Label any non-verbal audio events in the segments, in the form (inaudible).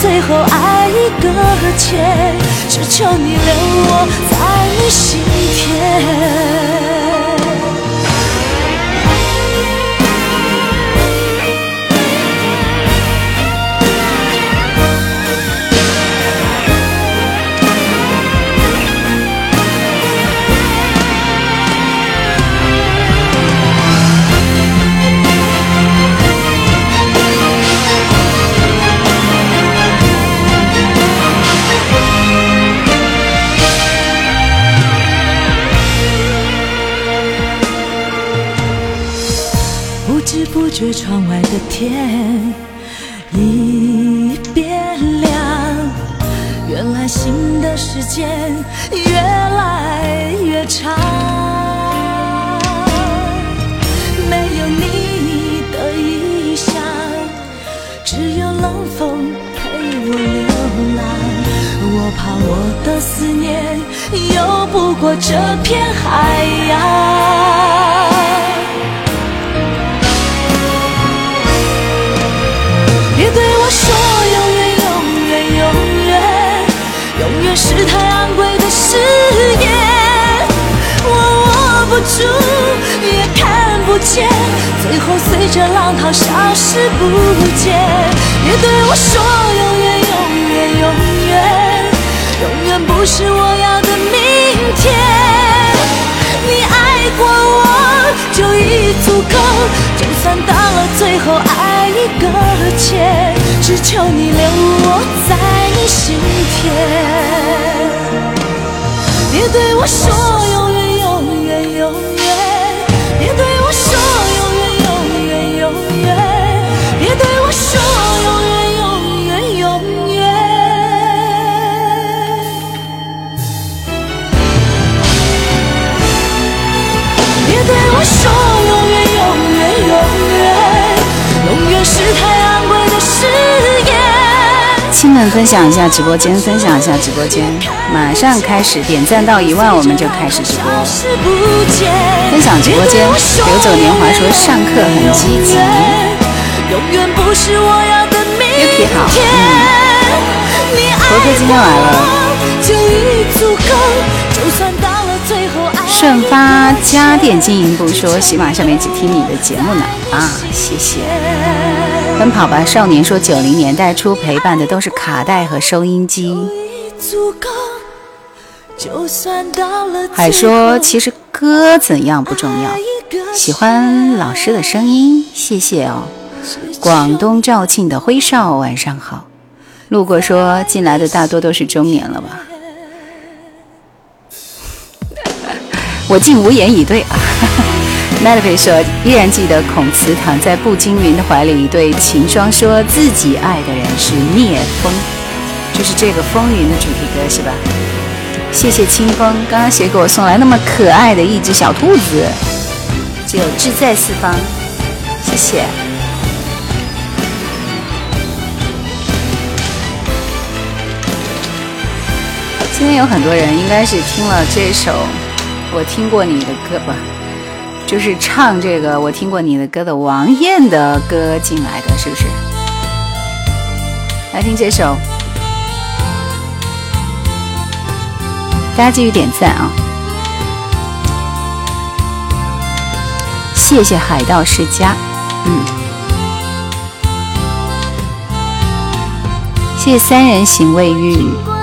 最后爱一搁浅，只求你留我在你心田。天已变亮，原来新的时间越来越长。没有你的异乡，只有冷风陪我流浪。我怕我的思念游不过这片海洋。是太昂贵的誓言。我握不住，也看不见，最后随着浪涛消失不见。别对我说永远，永远，永远，永远不是我要的明天。就已足够，就算到了最后爱已搁浅，只求你留我在你心田。别对我说永远，我说永远，永远，永远，永远是太昂贵的誓言。亲们，分享一下直播间，分享一下直播间，马上开始点赞到一万，我们就开始直播。分享直播间，流走年华说上课很积极。Yuki 好，嗯，婆婆今天来了。顺发家电经营部说喜马上面只听你的节目呢啊，谢谢。奔跑吧少年说九零年代初陪伴的都是卡带和收音机。还说其实歌怎样不重要，喜欢老师的声音，谢谢哦。广东肇庆的辉少晚上好，路过说进来的大多都是中年了吧。我竟无言以对啊 m e l v y 说依然记得孔慈躺在步惊云的怀里，对秦霜说自己爱的人是聂风，就是这个风云的主题歌是吧？谢谢清风，刚刚谁给我送来那么可爱的一只小兔子？只有志在四方，谢谢。今天有很多人应该是听了这首。我听过你的歌吧，就是唱这个我听过你的歌的王艳的歌进来的，是不是？来听这首，大家继续点赞啊！谢谢海盗世家，嗯，谢谢三人行未愈。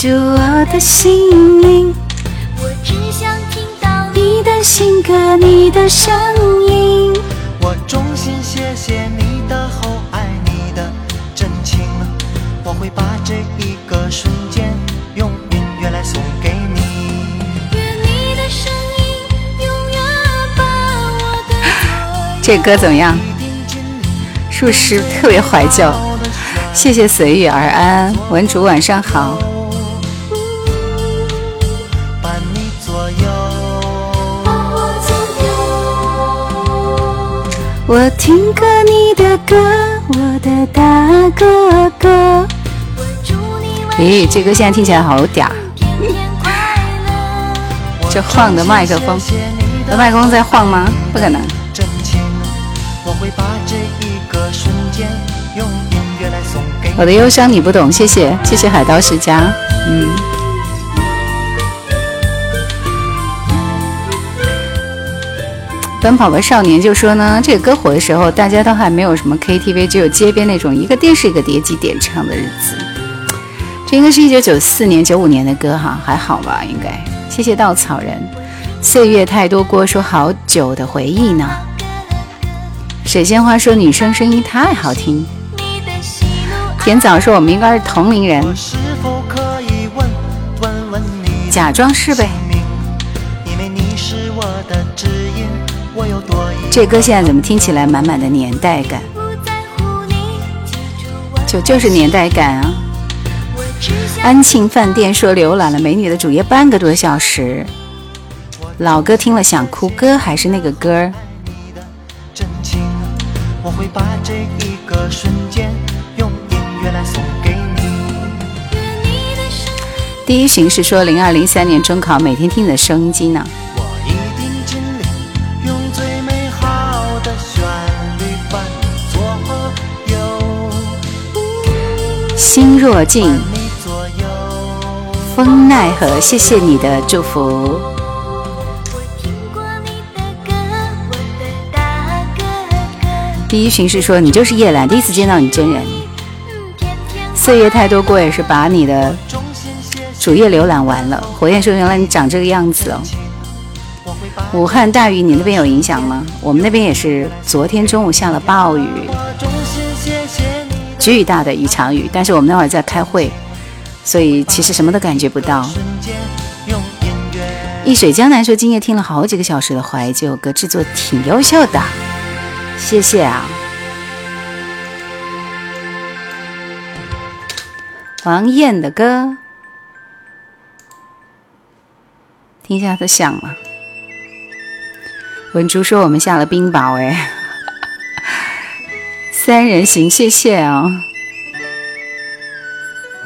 住我的心灵，我只想听到你的新歌，你的声音。我衷心谢谢你的厚爱，你的真情。我会把这一个瞬间用音乐来送给你。愿你的声音永远把我的这歌怎么样？是不是特别怀旧？谢谢随遇而安，文竹晚上好。我听过你的歌，我的大哥哥。咦，这歌现在听起来好嗲。这晃的麦克风，这麦克风在晃吗？不可能。我的忧伤你不懂，谢谢谢谢海盗世家，嗯。奔跑吧少年就说呢，这个歌火的时候，大家都还没有什么 KTV，只有街边那种一个电视一个碟机点唱的日子。这应该是一九九四年、九五年的歌哈，还好吧？应该。谢谢稻草人，岁月太多过，说好久的回忆呢。水仙花说女生声音太好听。甜枣说：“我们应该是同龄人，假装是呗。”这歌现在怎么听起来满满的年代感？就就是年代感啊！安庆饭店说浏览了美女的主页半个多小时，老歌听了想哭，歌还是那个歌。第一巡是说零二零三年中考每天听你的收音机呢。心若静，风奈何？谢谢你的祝福。第一巡是说你就是叶兰，第一次见到你真人。岁月太多过也是把你的。主页浏览完了，火焰说：“原来你长这个样子哦。”武汉大雨，你那边有影响吗？我们那边也是，昨天中午下了暴雨，巨大的一场雨。但是我们那会儿在开会，所以其实什么都感觉不到。一水江南说：“今夜听了好几个小时的怀旧歌，制作挺优秀的，谢谢啊。”王艳的歌。听一下它响了。文竹说我们下了冰雹哎，三人行，谢谢啊。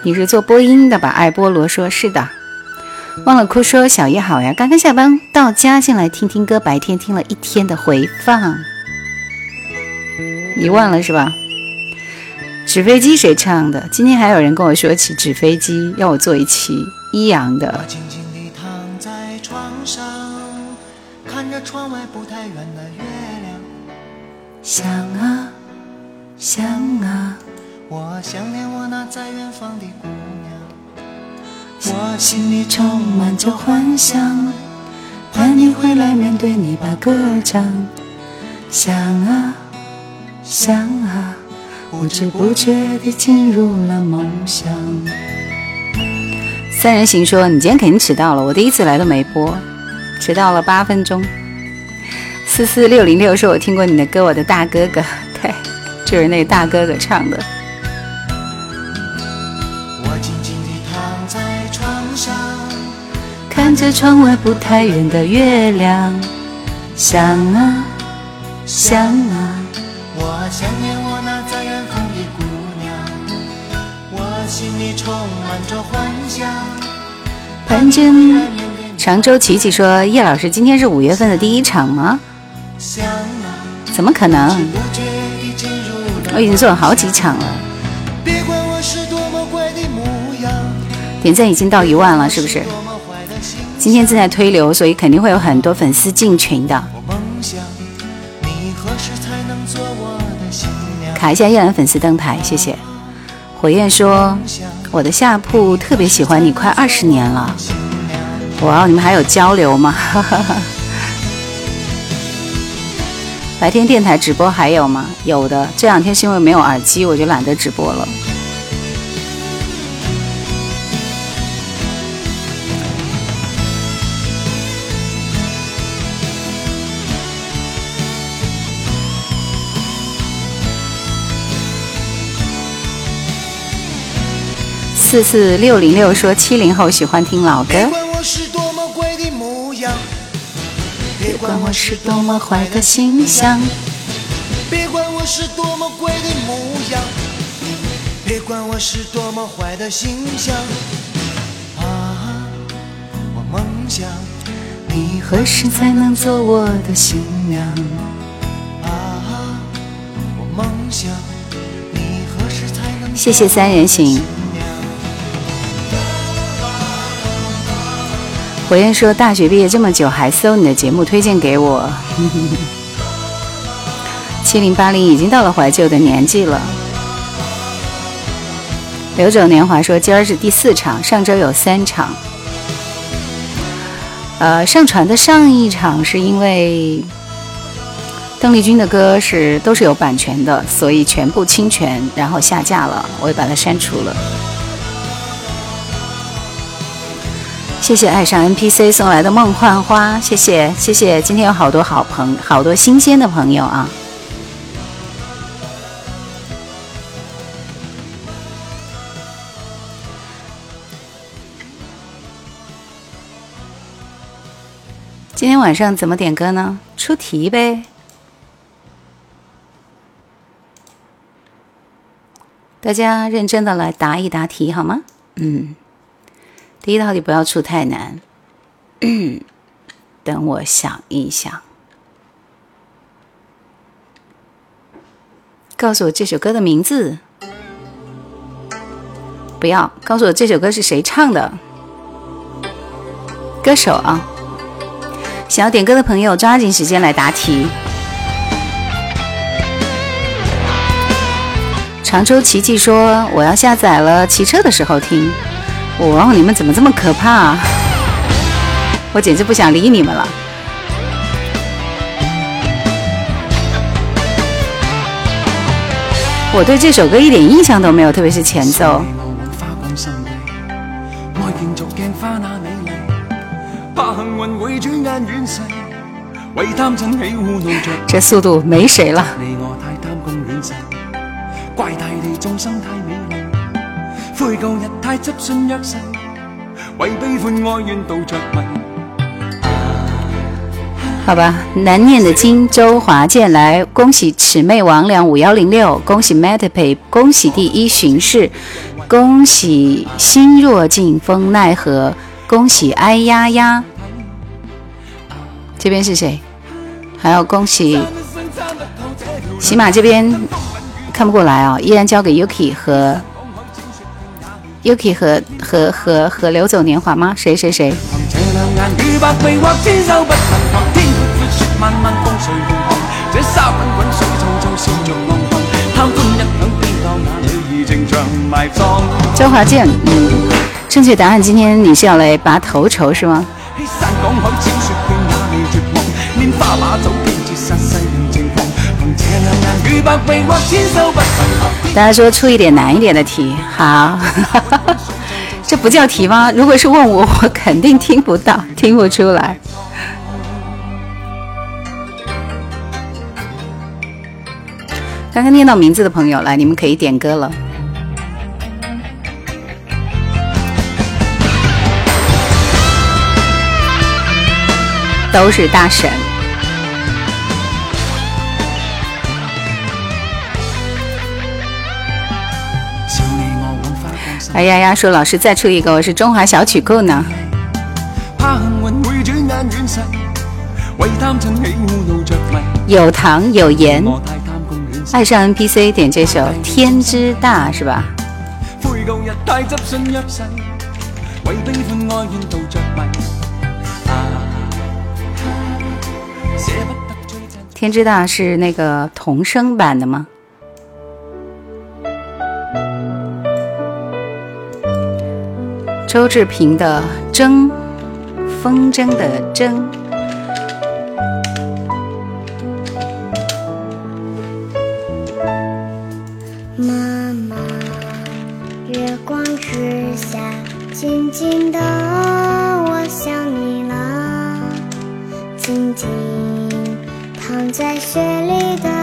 你是做播音的吧？爱菠萝说是的。忘了哭说小叶好呀，刚刚下班到家，进来听听歌。白天听了一天的回放，你忘了是吧？纸飞机谁唱的？今天还有人跟我说起纸飞机，要我做一期一阳的。窗外不太远的月亮，想啊想啊，我想念我那在远方的姑娘。我心里充满着幻想，盼你回来面对你把歌唱。想啊想啊，不知不觉地进入了梦乡。三人行说：“你今天肯定迟到了，我第一次来都没播，迟到了八分钟。”四四六零六说：“我听过你的歌，我的大哥哥，(laughs) 对，就是那大哥哥唱的。”我静静地躺在床上看着窗外不太远的月亮，想啊想啊，我想念我那在远方的姑娘，我心里充满着幻想，盼着你。常州琪琪说：“叶老师，今天是五月份的第一场吗？”怎么可能？我已经做了好几场了。点赞已经到一万了，是不是？今天正在推流，所以肯定会有很多粉丝进群的。卡一下叶兰粉丝灯牌，谢谢。火焰说：“我的下铺特别喜欢你，快二十年了。”哇，你们还有交流吗？哈哈哈白天电台直播还有吗？有的，这两天是因为没有耳机，我就懒得直播了。四四六零六说七零后喜欢听老歌。别管我是多么坏的形象，别管我是多么怪的模样，别管我是多么坏的形象。啊，我梦想你何时才能做我的新娘？啊，我梦想你何时才能？谢谢三人行。火焰说：“大学毕业这么久，还搜你的节目推荐给我。(laughs) 七零八零已经到了怀旧的年纪了。”流走年华说：“今儿是第四场，上周有三场。呃，上传的上一场是因为邓丽君的歌是都是有版权的，所以全部侵权，然后下架了，我也把它删除了。”谢谢爱上 NPC 送来的梦幻花，谢谢谢谢，今天有好多好朋，好多新鲜的朋友啊！今天晚上怎么点歌呢？出题呗，大家认真的来答一答题好吗？嗯。第一道题不要出太难，等我想一想。告诉我这首歌的名字，不要告诉我这首歌是谁唱的，歌手啊。想要点歌的朋友，抓紧时间来答题。常州奇迹说：“我要下载了，骑车的时候听。”哇，你们怎么这么可怕？我简直不想理你们了。我对这首歌一点印象都没有，特别是前奏。这速度没谁了。好吧，难念的经，周华健来，恭喜魑魅魍魉五幺零六，恭喜 Matapay，恭喜第一巡视，恭喜心若静风奈何，恭喜哎呀呀。这边是谁？还要恭喜喜马这边看不过来啊，依然交给 Yuki 和。Yuki 和和和和流走年华吗？谁谁谁？周华健，嗯，正确答案，今天你是要来拔头筹是吗？大家说出一点难一点的题，好，这不叫题吗？如果是问我，我肯定听不到，听不出来。刚刚念到名字的朋友，来，你们可以点歌了，都是大神。哎呀呀！说老师再出一个，我是中华小曲库呢。有糖有盐，爱上 NPC 点这首《天之大》是吧？天之大是那个童声版的吗？周志平的《筝》，风筝的筝。妈妈，月光之下，静静的，我想你了。静静躺在雪里的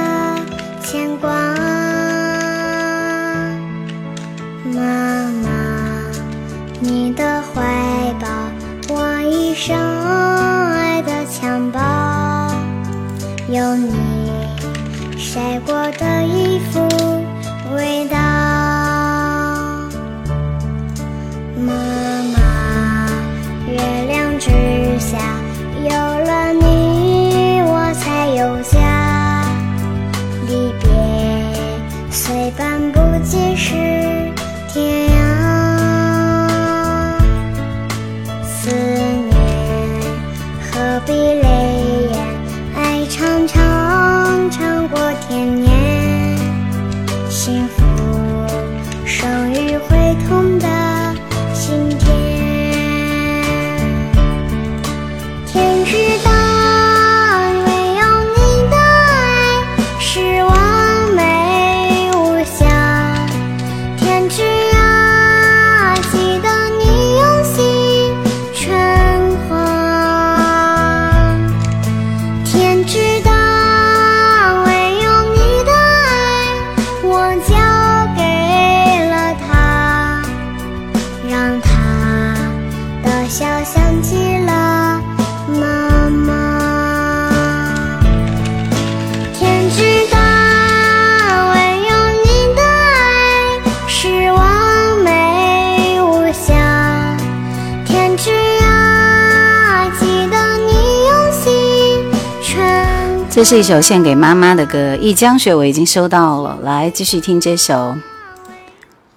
这是一首献给妈妈的歌，《一江水》我已经收到了。来，继续听这首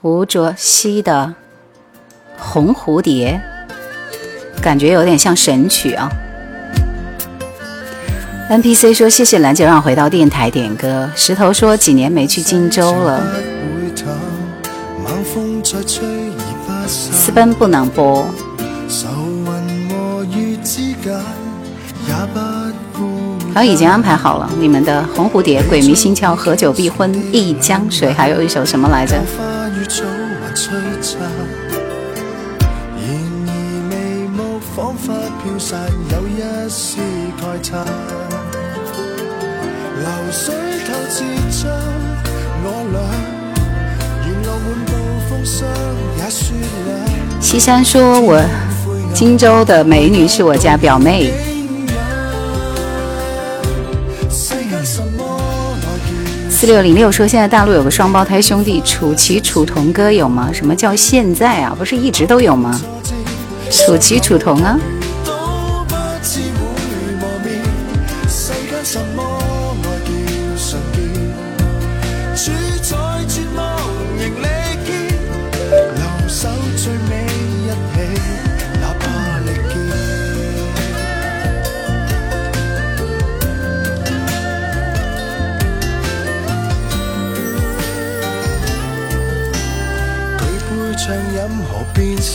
吴卓羲的《红蝴蝶》，感觉有点像神曲啊。NPC 说：“谢谢兰姐让我回到电台点歌。”石头说：“几年没去荆州了。”私奔不能播。好，已经安排好了，你们的《红蝴蝶》《鬼迷心窍》《合久必婚》《一江水》，还有一首什么来着？西山说：“我荆州的美女是我家表妹。”四六零六说：“现在大陆有个双胞胎兄弟楚奇、楚童哥有吗？什么叫现在啊？不是一直都有吗？楚奇、楚童啊。”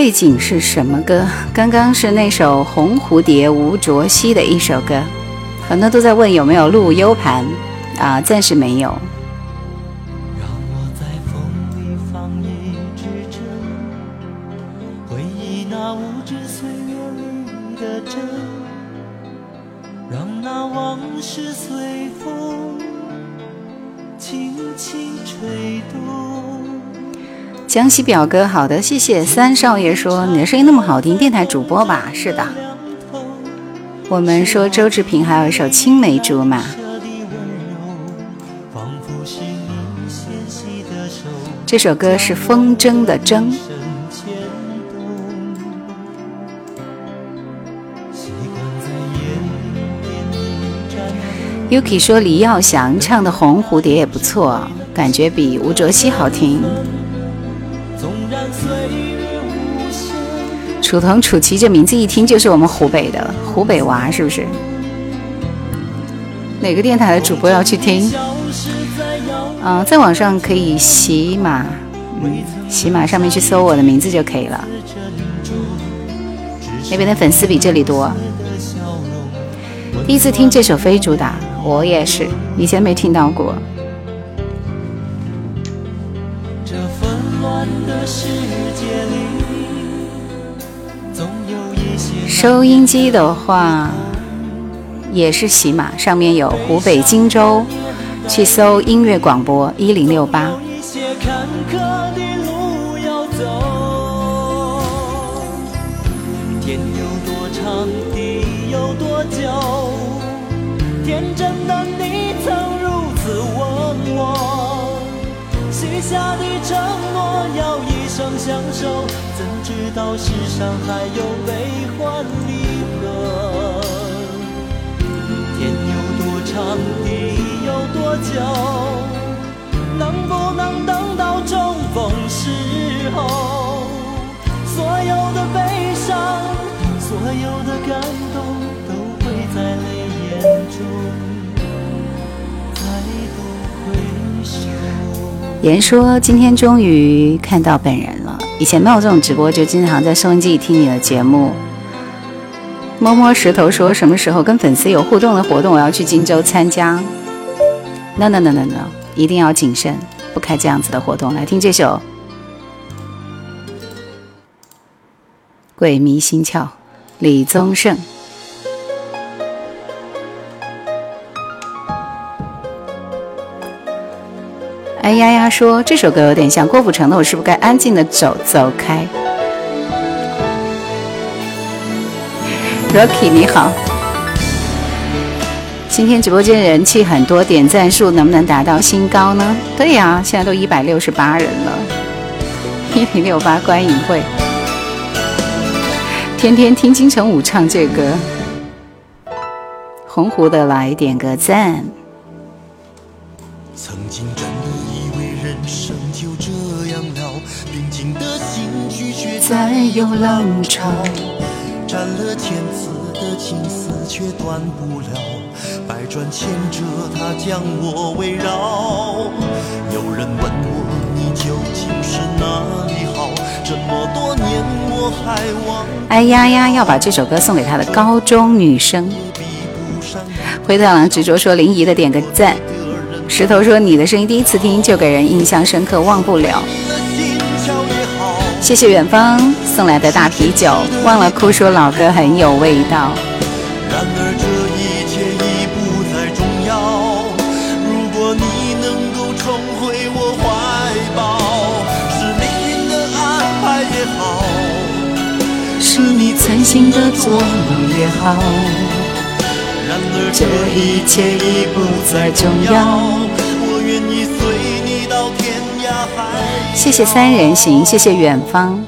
背景是什么歌？刚刚是那首《红蝴蝶》吴卓羲的一首歌。很多都在问有没有录 U 盘啊，暂时没有。江西表哥，好的，谢谢三少爷说你的声音那么好听，电台主播吧？是的。我们说周志平还有一首《青梅竹马》，这首歌是风筝的筝。Yuki 说李耀祥唱的《红蝴蝶》也不错，感觉比吴卓羲好听。楚童、楚奇这名字一听就是我们湖北的湖北娃，是不是？哪个电台的主播要去听？嗯，在网上可以喜马，嗯，喜马上面去搜我的名字就可以了。那边的粉丝比这里多。第一次听这首非主打，我也是，以前没听到过。收音机的话也是喜马，上面有湖北荆州，去搜音乐广播一零六八。天有多长，地有多久？天真的你曾如此问我，许下的承诺要一生相守，怎知道世上还有悲欢离合？天有多长，地有多久？能不能等到重逢时候？所有的悲伤，所有的感动，都会在泪眼中言说今天终于看到本人了，以前没有这种直播，就经常在收音机里听你的节目。摸摸石头说什么时候跟粉丝有互动的活动，我要去荆州参加。No no no no no，一定要谨慎，不开这样子的活动。来听这首。鬼迷心窍，李宗盛。哎呀呀，说这首歌有点像郭富城的，我是不是该安静的走走开？Rocky 你好，今天直播间人气很多，点赞数能不能达到新高呢？对呀，现在都一百六十八人了，一零六八观影会。天天听金城武唱这歌，红湖的来点个赞。再有浪潮。斩了千次的情丝却断不了，百转千折它将我围绕。有人问我你究竟是哪里好？这么多年我还忘。哎呀呀！要把这首歌送给他的高中女生。灰太狼执着说林怡的点个赞。石头说你的声音第一次听就给人印象深刻，忘不了。谢谢远方送来的大啤酒，忘了哭说老歌很有味道。然而这一切已不再重要。如果你能够重回我怀抱，是命运的安排也好，是你存心的作弄也好。然而这一切已不再重要。谢谢三人行，谢谢远方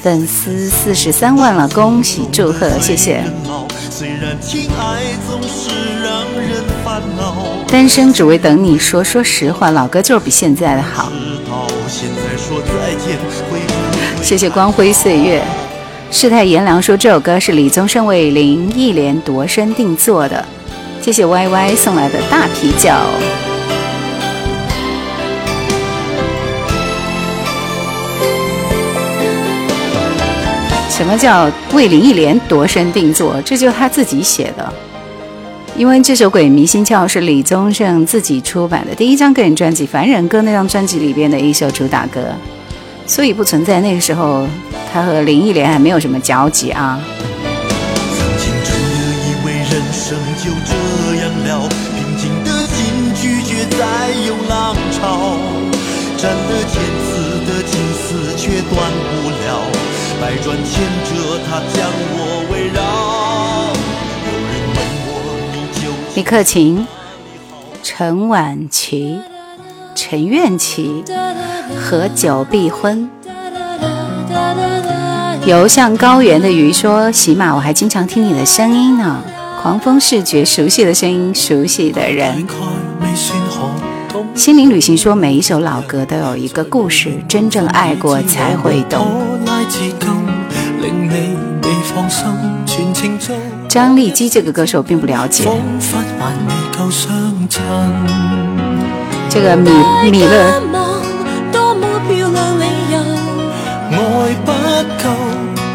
粉丝四十三万了，恭喜祝贺，谢谢。单身只为等你说，说实话，老歌就是比现在的好。谢谢光辉岁月。世态炎凉说这首歌是李宗盛为林忆莲度身定做的，谢谢 Y Y 送来的大啤酒。什么叫为林忆莲度身定做？这就是他自己写的，因为这首《鬼迷心窍》是李宗盛自己出版的第一张个人专辑《凡人歌》那张专辑里边的一首主打歌。所以不存在那个时候，他和林忆莲还没有什么交集啊。曾经真的以为人生就这样了，平静的心拒绝再有浪潮，斩了千次的情丝却断不，百转千折它将我围绕。有人问我你究竟李克勤、陈婉琪。陈愿琪和久必婚。游向高原的鱼说：“喜马，我还经常听你的声音呢。狂风视觉，熟悉的声音，熟悉的人。”心灵旅行说：“每一首老歌都有一个故事，真正爱过才会懂。”张丽基这个歌手并不了解。这个米米勒。爱不够，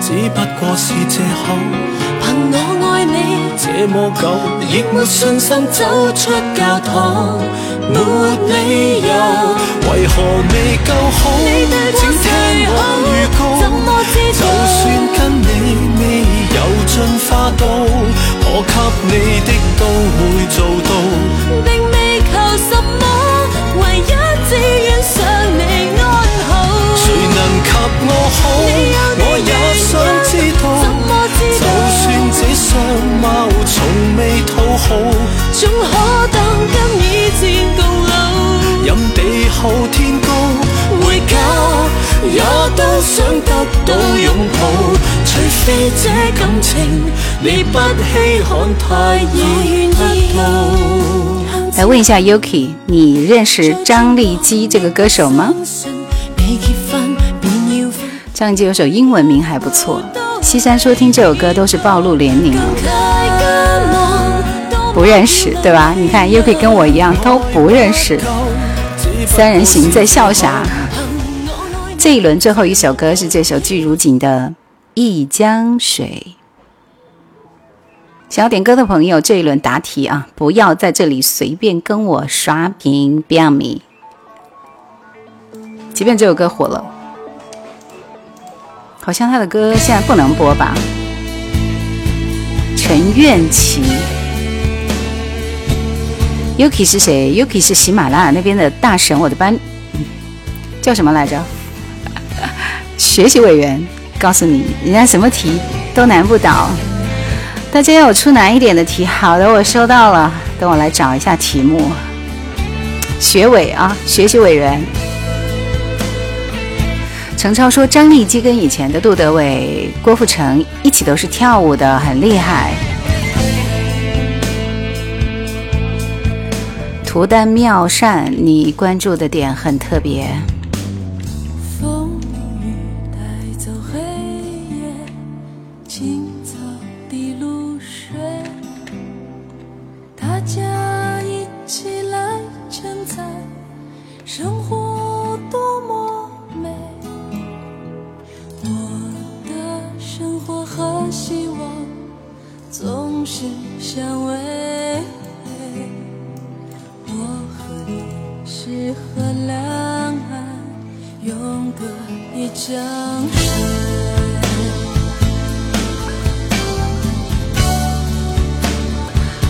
只不过是借口。凭我爱你这么久，亦没信心走出教堂，没理由。为何何未够好？请听我预告，就算跟你未有进花都，我给你的都会做到。并未求什么，唯一只愿想你安好。谁能及我好？我也想知道。从未讨好，总可老。任地厚天高，回家也都想得到拥抱。除非这感情你不稀罕，太易得到。来问一下 Yuki，你认识张丽基这个歌手吗？张丽基有首英文名还不错。西山说听这首歌都是暴露年龄了，不认识对吧？你看 Yuki 跟我一样都不认识。三人行在笑啥？这一轮最后一首歌是这首巨如锦的《一江水》。想要点歌的朋友，这一轮答题啊，不要在这里随便跟我刷屏 Beyond me。即便这首歌火了。好像他的歌现在不能播吧？陈愿琪，Yuki 是谁？Yuki 是喜马拉雅那边的大神，我的班叫什么来着？(laughs) 学习委员，告诉你，人家什么题都难不倒。大家有出难一点的题。好的，我收到了，等我来找一下题目。学委啊，学习委员。程超说：“张丽基跟以前的杜德伟、郭富城一起都是跳舞的，很厉害。”图丹妙善，你关注的点很特别。希望总是相偎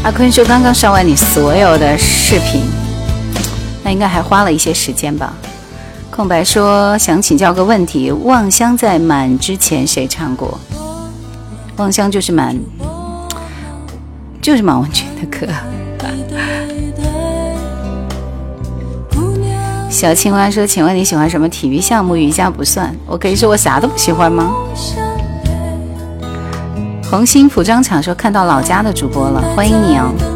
阿坤说刚刚上完你所有的视频，那应该还花了一些时间吧？空白说想请教个问题：《望乡》在满之前谁唱过？《望乡》就是蛮，就是蛮文军的歌。小青蛙说：“请问你喜欢什么体育项目？瑜伽不算，我可以说我啥都不喜欢吗？”红星服装厂说看到老家的主播了，欢迎你哦。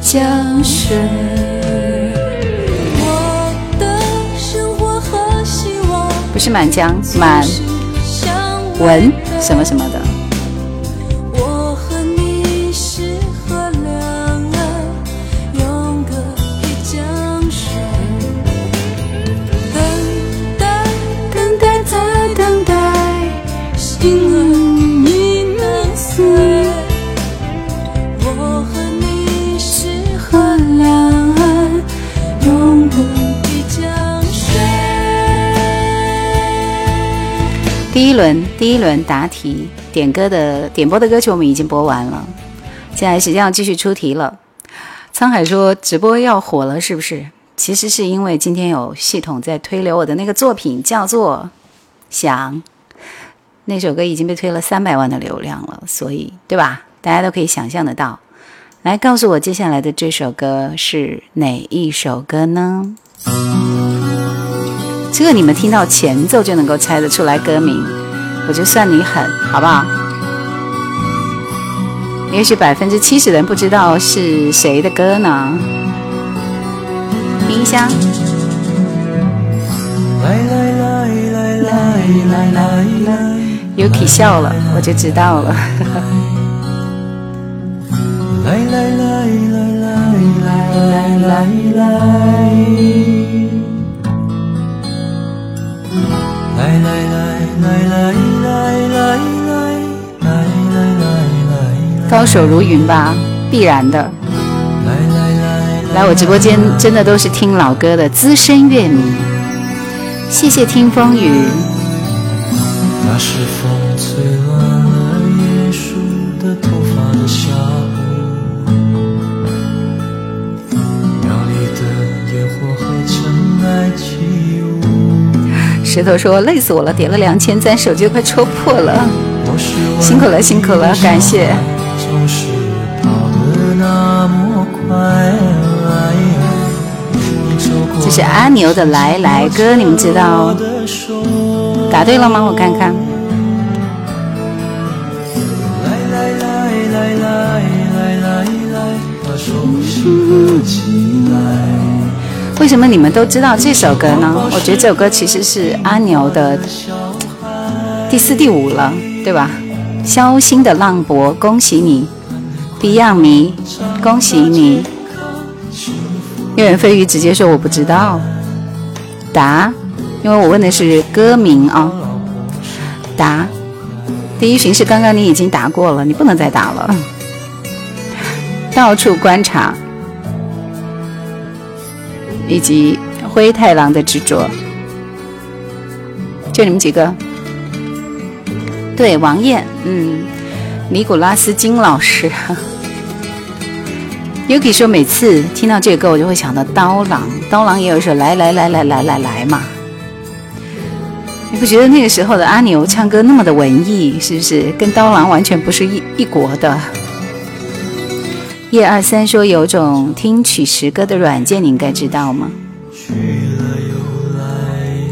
江水。我的生活和希望不是满江，满文什么什么的。轮，第一轮答题点歌的点播的歌曲我们已经播完了，现在时间要继续出题了。沧海说直播要火了，是不是？其实是因为今天有系统在推流我的那个作品，叫做《想》，那首歌已经被推了三百万的流量了，所以对吧？大家都可以想象得到。来告诉我接下来的这首歌是哪一首歌呢？这个你们听到前奏就能够猜得出来歌名，我就算你狠，好不好？也许百分之七十的人不知道是谁的歌呢。冰箱。来来来来来来来来，Yuki 笑了，我就知道了。来来来来来来来来。来来来来来来来来，高手如云吧，必然的。来来来，来我直播间真的都是听老歌的资深乐迷，谢谢听风雨。那是风乱。石头说累死我了，点了两千赞，手机都快戳破了，辛苦了辛苦了，感谢。这是阿牛的来来歌，你们知道？答对了吗？我看看。为什么你们都知道这首歌呢？我觉得这首歌其实是阿牛的第四、第五了，对吧？肖星的浪博，恭喜你！Beyond 迷，恭喜你！月圆飞鱼直接说我不知道，答，因为我问的是歌名啊。答，第一巡是刚刚你已经答过了，你不能再答了。到处观察，以及灰太狼的执着，就你们几个。对，王艳，嗯，尼古拉斯金老师。Yuki 说：“每次听到这个歌，我就会想到刀郎。刀郎也有一首《来来来来来来来》嘛。你不觉得那个时候的阿牛唱歌那么的文艺，是不是？跟刀郎完全不是一一国的。”叶二三说：“有种听取实歌的软件，你应该知道吗？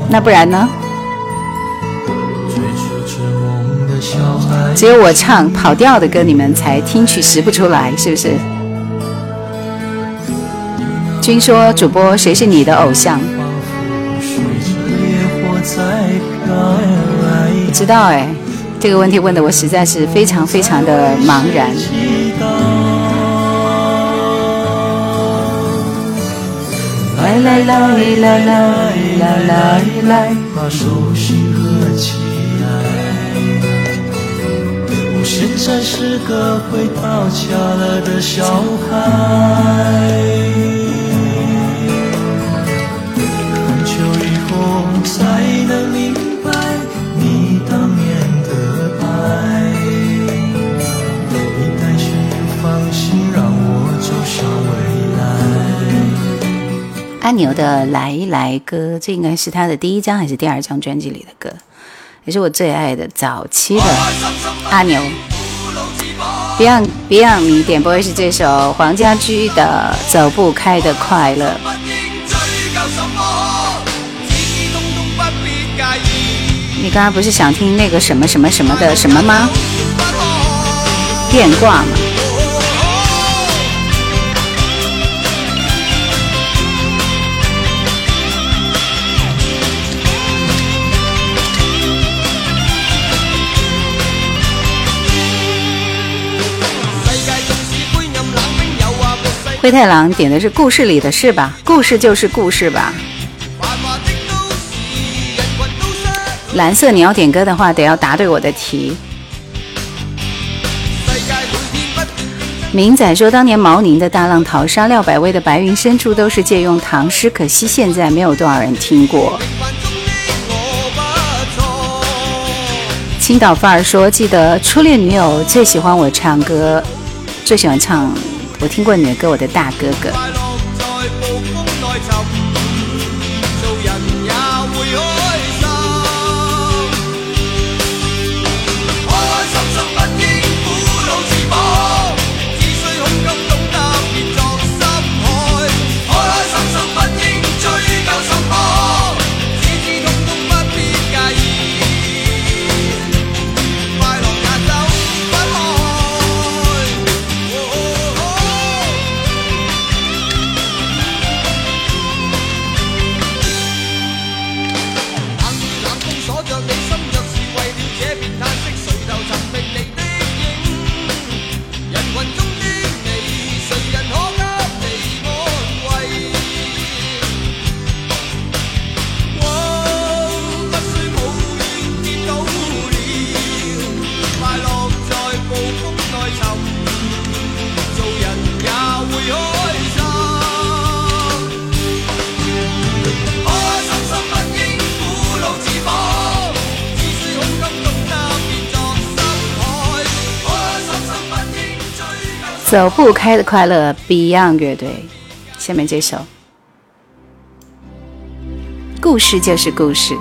那不然呢？只有我唱跑调的歌，你们才听取识不出来，是不是？”君说：“主播，谁是你的偶像？”不知道哎，这个问题问的我实在是非常非常的茫然。来来来来来来来把手心合起来。我现在是个回到家了的小孩。阿牛的《来来歌》，这应该是他的第一张还是第二张专辑里的歌，也是我最爱的早期的阿牛。Beyond Beyond，你点播的是这首黄家驹的《走不开的快乐》。你刚刚不是想听那个什么什么什么的什么吗？电挂吗？灰太狼点的是故事里的事吧？故事就是故事吧？蓝色，你要点歌的话，得要答对我的题。明仔说，当年毛宁的《大浪淘沙》，廖百威的《白云深处》都是借用唐诗，可惜现在没有多少人听过。青岛范儿说，记得初恋女友最喜欢我唱歌，最喜欢唱我听过你的歌，我的大哥哥。走不开的快乐，Beyond 乐队。下面这首，故事就是故事。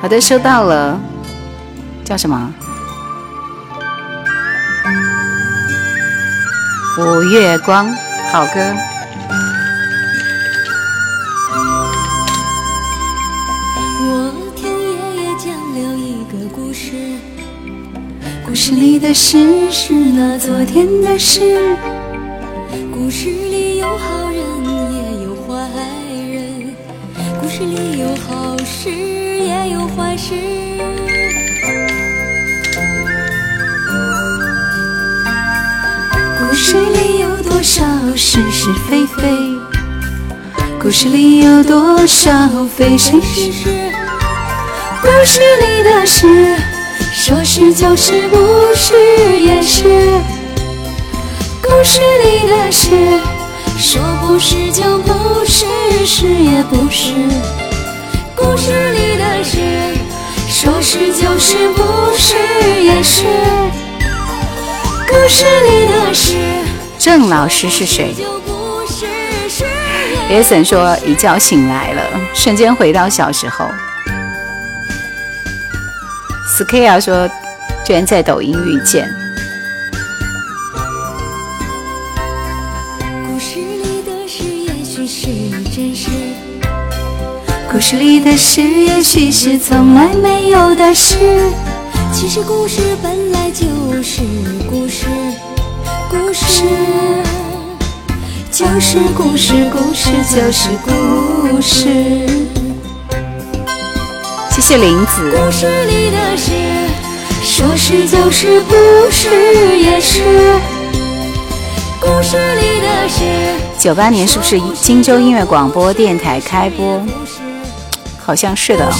好的，收到了，叫什么？五月光，好歌。我故事里的事是那昨天的事，故事里有好人也有坏人，故事里有好事。也有坏事。故事里有多少是是非非？故事里有多少非是是？故事里的事，说是就是，不是也是。故事里的事，说不是就不是，是也不是。故事里的事，说是就是，不是也是。故事里的事，郑老师是谁？也森说一觉醒来了，瞬间回到小时候。Skia 说居然在抖音遇见。故事里的事，也许是从来没有的事。其实故事本来就是故事，故事就是故事，故事就是故事。谢谢林子。故事里的事，说是就是，不是也是。故事里的事。九八年是不是荆州音乐广播电台开播？好像是的。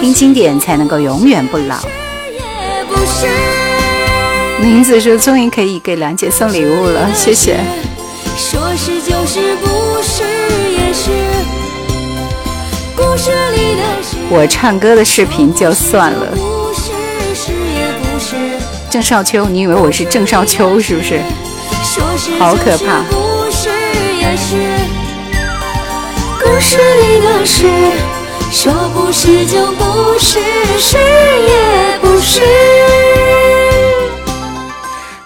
听经典才能够永远不老。名字说终于可以给兰姐送礼物了，谢谢。我唱歌的视频就算了。郑少秋，你以为我是郑少秋是不是？好可怕！故事里的事，说不是就不是，是也不是。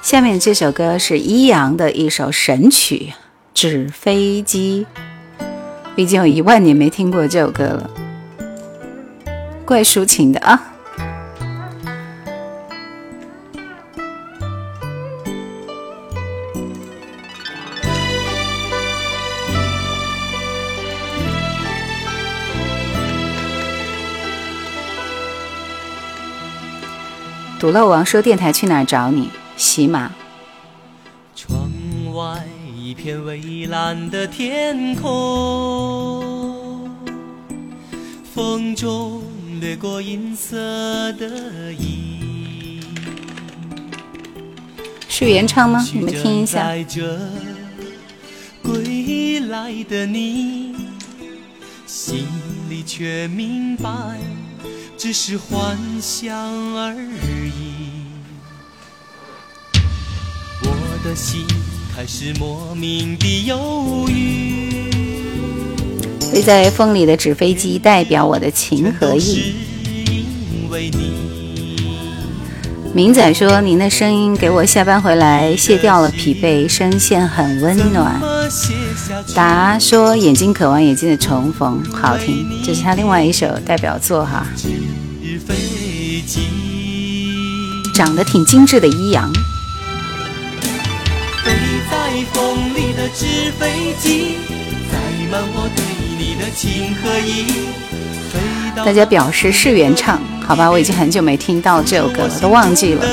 下面这首歌是一阳的一首神曲《纸飞机》，已经有一万年没听过这首歌了，怪抒情的啊。堵漏王说：“电台去哪儿找你？喜马。”窗外一片蔚蓝的天空，风中掠过银色的衣。是原唱吗？你们听一下。归来的你，心里却明白。只是幻想而已。的心开始莫名的忧郁。飞在风里的纸飞机，代表我的情和义。明仔说：“您的声音给我下班回来卸掉了疲惫，声线很温暖。”达说：“眼睛渴望眼睛的重逢，好听。”这是他另外一首代表作哈。长得挺精致的一阳。大家表示是原唱，好吧，我已经很久没听到这首歌了，都忘记了。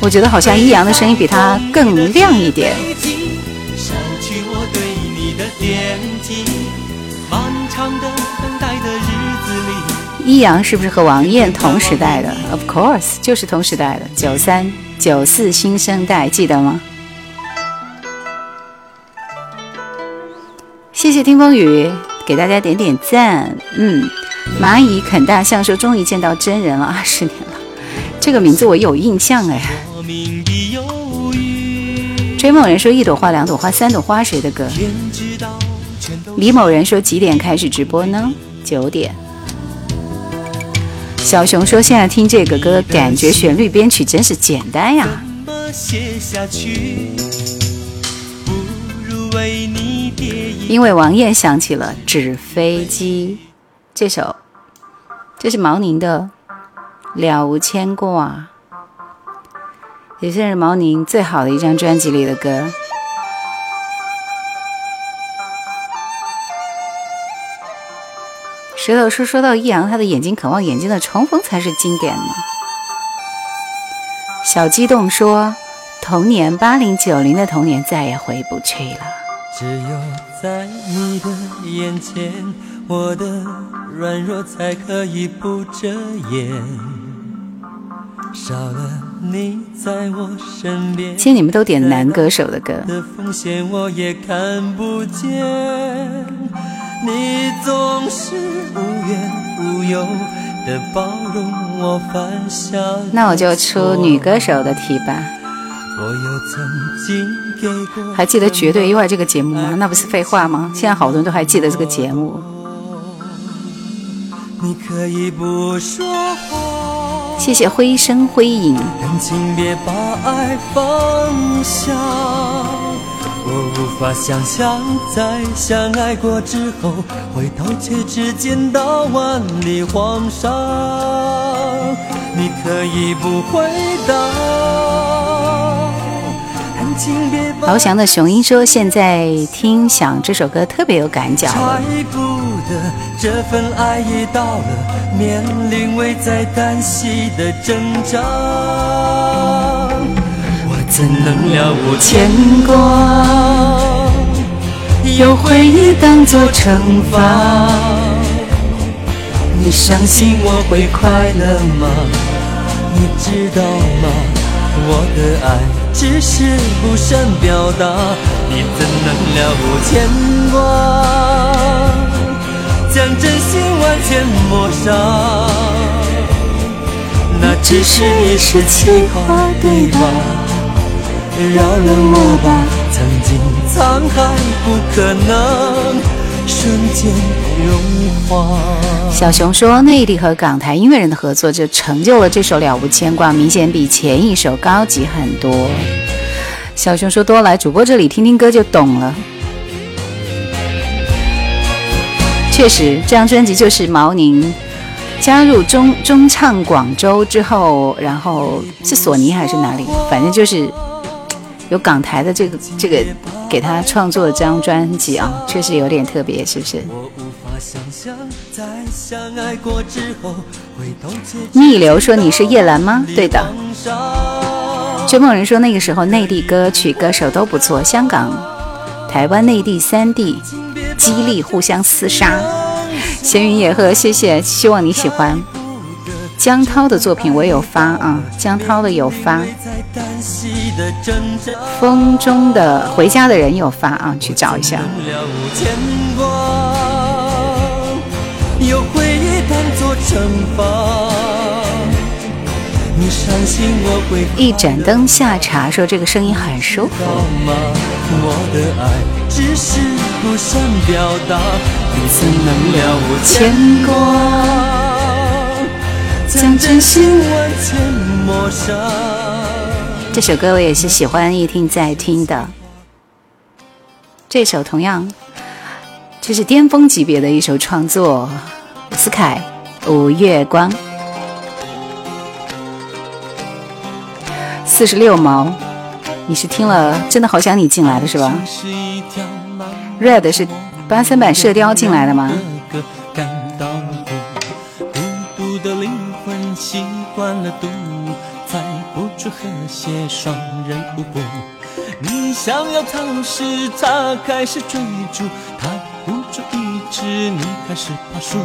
我觉得好像一阳的声音比他更亮一点。易阳是不是和王艳同时代的？Of course，就是同时代的。九三九四新生代，记得吗？谢谢听风雨，给大家点点赞。嗯，蚂蚁啃大象说终于见到真人了，(laughs) 二十年了，这个名字我有印象哎。追梦人说一朵花、两朵花、三朵花，谁的歌？李某人说几点开始直播呢？九点。小熊说现在听这个歌，感觉旋律编曲真是简单呀。不如为你因为王艳想起了纸飞机这首，这是毛宁的《了无牵挂》，也算是毛宁最好的一张专辑里的歌。石头说：“说到易烊，他的眼睛渴望眼睛的重逢才是经典呢。”小激动说：“童年八零九零的童年再也回不去了。”只有在你的眼前，我的软弱才可以不遮掩。少了你在我身边，其实你们都点男歌手的歌。的风险我也看不见。你总是无缘无由的包容我犯下那我就出女歌手的题吧。还记得《绝对意外》这个节目吗？那不是废话吗？现在好多人都还记得这个节目。你可以不说话。谢谢灰声灰影。请别把爱放下。我无法想象，在相爱过之后，回头却只见到万里黄沙。你可以不回答。翱翔的雄鹰说：“现在听想这首歌特别有感脚。”猜不得这份爱已到了面临危在旦夕的挣扎。怎能了无牵挂？有回忆当作惩罚。你相信我会快乐吗？你知道吗？我的爱只是不善表达。你怎能了无牵挂？将真心完全抹杀。那只是一时气话，对吧？饶了我吧，曾经沧海不可能瞬间融化。小熊说，内地和港台音乐人的合作就成就了这首《了无牵挂》，明显比前一首高级很多。小熊说，多来主播这里听听歌就懂了。确实，这张专辑就是毛宁加入中中唱广州之后，然后是索尼还是哪里，反正就是。有港台的这个这个给他创作的这张专辑啊，确实有点特别，是不是？逆流说你是叶兰吗？对的。追梦人说那个时候内地歌曲歌手都不错，香港、台湾、内地三地激励互相厮杀。闲云野鹤，谢谢，希望你喜欢。江涛的作品我有发啊，江涛的有发，风中的回家的人有发啊，去找一下。一盏灯下茶，说这个声音很舒服。牵挂。将真心完全抹杀。这首歌我也是喜欢一听再听的。这首同样，这是巅峰级别的一首创作。思凯《五月光》，四十六毛，你是听了真的好想你进来的是吧？Red 是八三版射雕进来的吗？了独猜不出和谐双人舞步你想要逃时他开始追逐他不住一直你开始爬树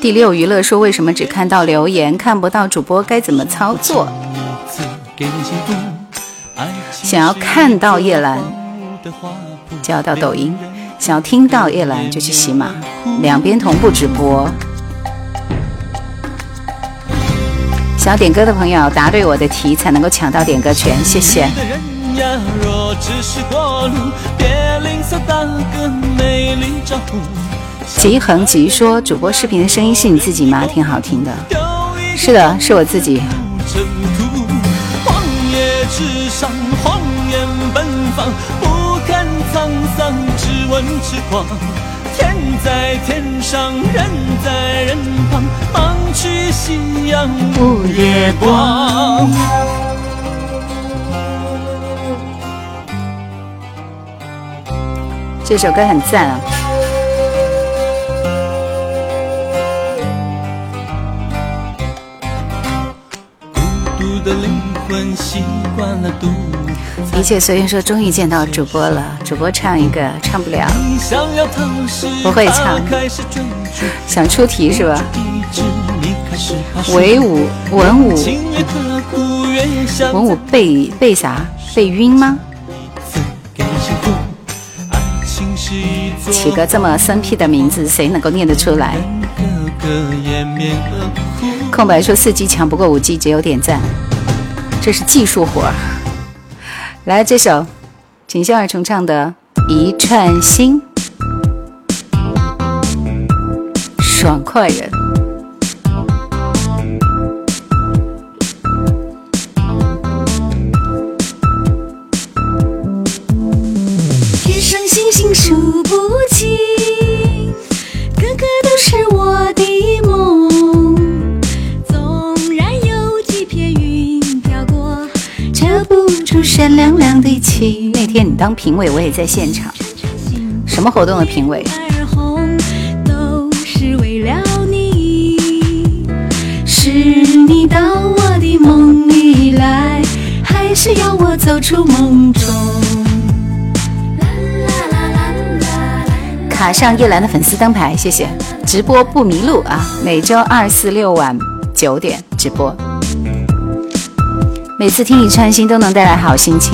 第六娱乐说为什么只看到留言看不到主播该怎么操作想要看到叶兰就要到抖音想要听到叶兰就去喜马，两边同步直播。想点歌的朋友答对我的题才能够抢到点歌权，谢谢。吉恒吉说：“主播视频的声音是你自己吗？挺好听的。”是的，是我自己。天在天上，人在人旁，忙去夕阳无月光。这首歌很赞啊！孤独的灵魂习惯了独。一切随缘说，终于见到主播了。主播唱一个，唱不了，不会唱。想出题是吧？文武文武文武背背啥？背晕吗？起个这么生僻的名字，谁能够念得出来？空白说四 G 强不过五 G，只有点赞，这是技术活儿。来这首锦绣二重唱的《一串心》，爽快人。天你当评委，我也在现场。什么活动的评委？是你到我的梦里来，还是要我走出梦中？卡上叶兰的粉丝灯牌，谢谢。直播不迷路啊，每周二、四、六晚九点直播。每次听你穿心都能带来好心情。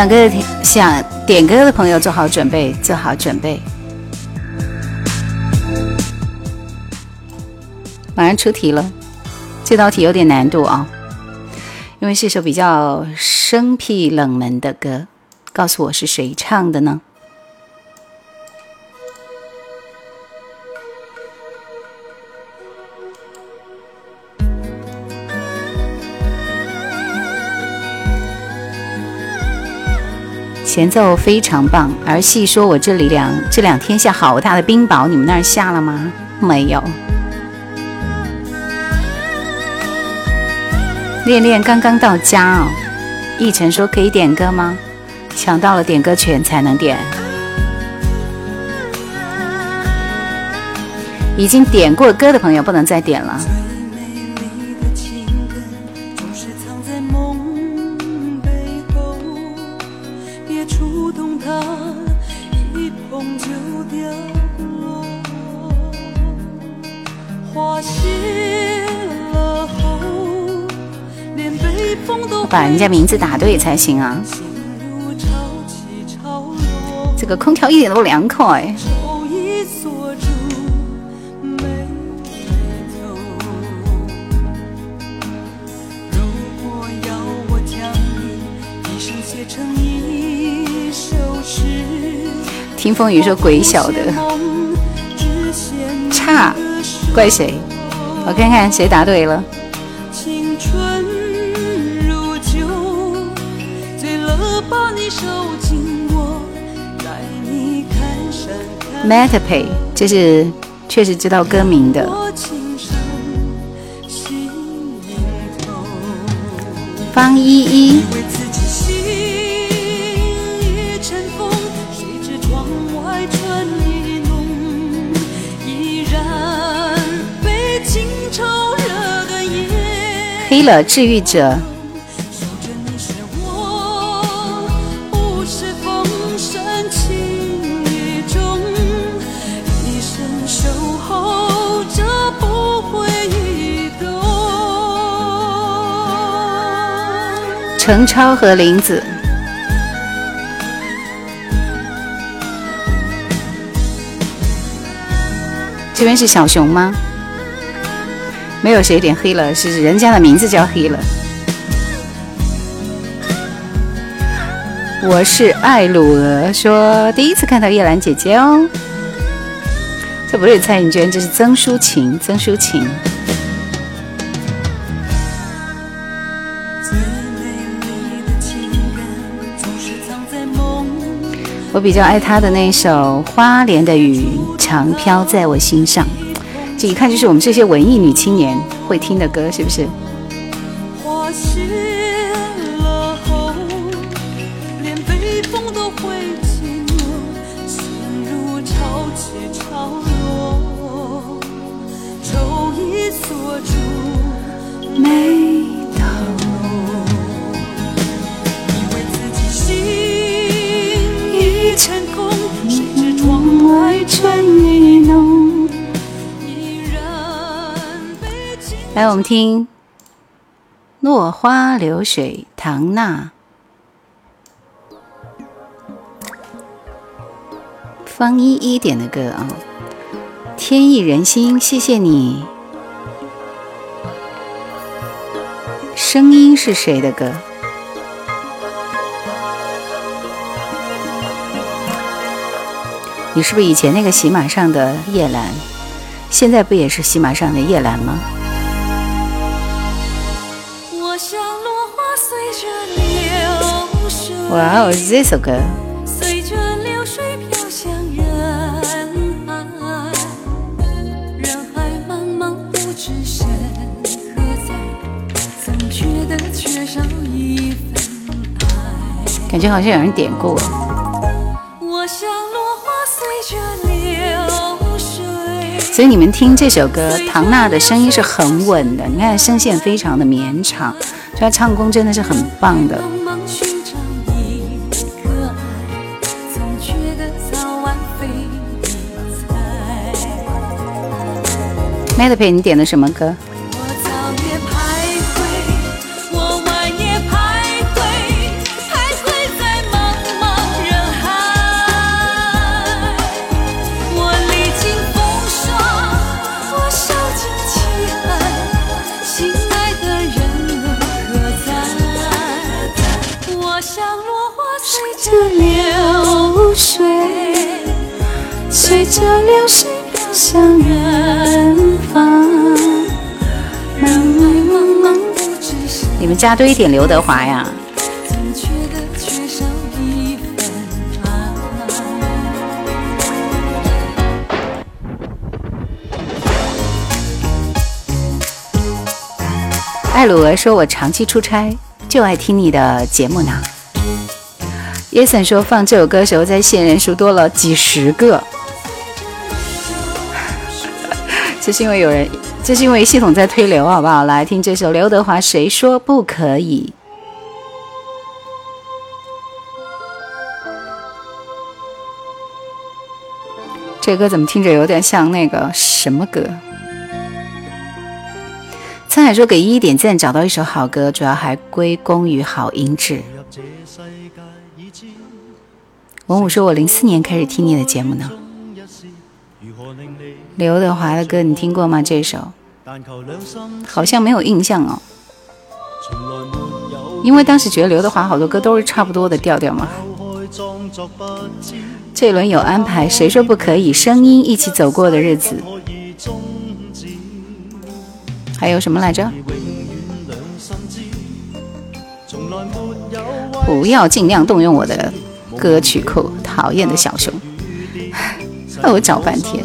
想歌的想点歌的朋友做好准备，做好准备。马上出题了，这道题有点难度啊，因为是首比较生僻冷门的歌。告诉我是谁唱的呢？前奏非常棒，儿戏说：“我这里两这两天下好大的冰雹，你们那儿下了吗？没有。”恋恋刚刚到家哦。奕晨说：“可以点歌吗？”抢到了点歌权才能点。已经点过歌的朋友不能再点了。把人家名字打对才行啊。这个空调一点都不凉快。听风雨说鬼晓得。差，怪谁？我看看谁答对了。Matapay，这是确实知道歌名的。方依依。黑了，治愈者。程超和林子，这边是小熊吗？没有谁点黑了，是人家的名字叫黑了。我是艾鲁娥，说第一次看到叶兰姐姐哦，这不是蔡颖娟，这是曾淑琴，曾淑琴。我比较爱他的那首《花莲的雨常飘在我心上》，这一看就是我们这些文艺女青年会听的歌，是不是？来，我们听《落花流水》，唐娜、方依依点的歌啊，《天意人心》，谢谢你。声音是谁的歌？你是不是以前那个喜马上的叶兰？现在不也是喜马上的叶兰吗？哇哦，这首歌！感觉好像有人点过。所以你们听这首歌，唐娜的声音是很稳的，你看声线非常的绵长，所以她唱功真的是很棒的。Madpe，你点的什么歌？流水，随着流星飘向远们家多一点刘德华呀？艾鲁尔说：“我长期出差，就爱听你的节目呢。”耶森说：“放这首歌时候，在线人数多了几十个，(laughs) 这是因为有人，这是因为系统在推流，好不好？来听这首刘德华《谁说不可以》。这歌怎么听着有点像那个什么歌？”沧海说：“给一点赞，找到一首好歌，主要还归功于好音质。”文武说：“我零四年开始听你的节目呢。”刘德华的歌你听过吗？这首好像没有印象哦，因为当时觉得刘德华好多歌都是差不多的调调嘛。这轮有安排，谁说不可以？声音一起走过的日子，还有什么来着？不要尽量动用我的歌曲库，讨厌的小熊，让 (laughs) 我找半天。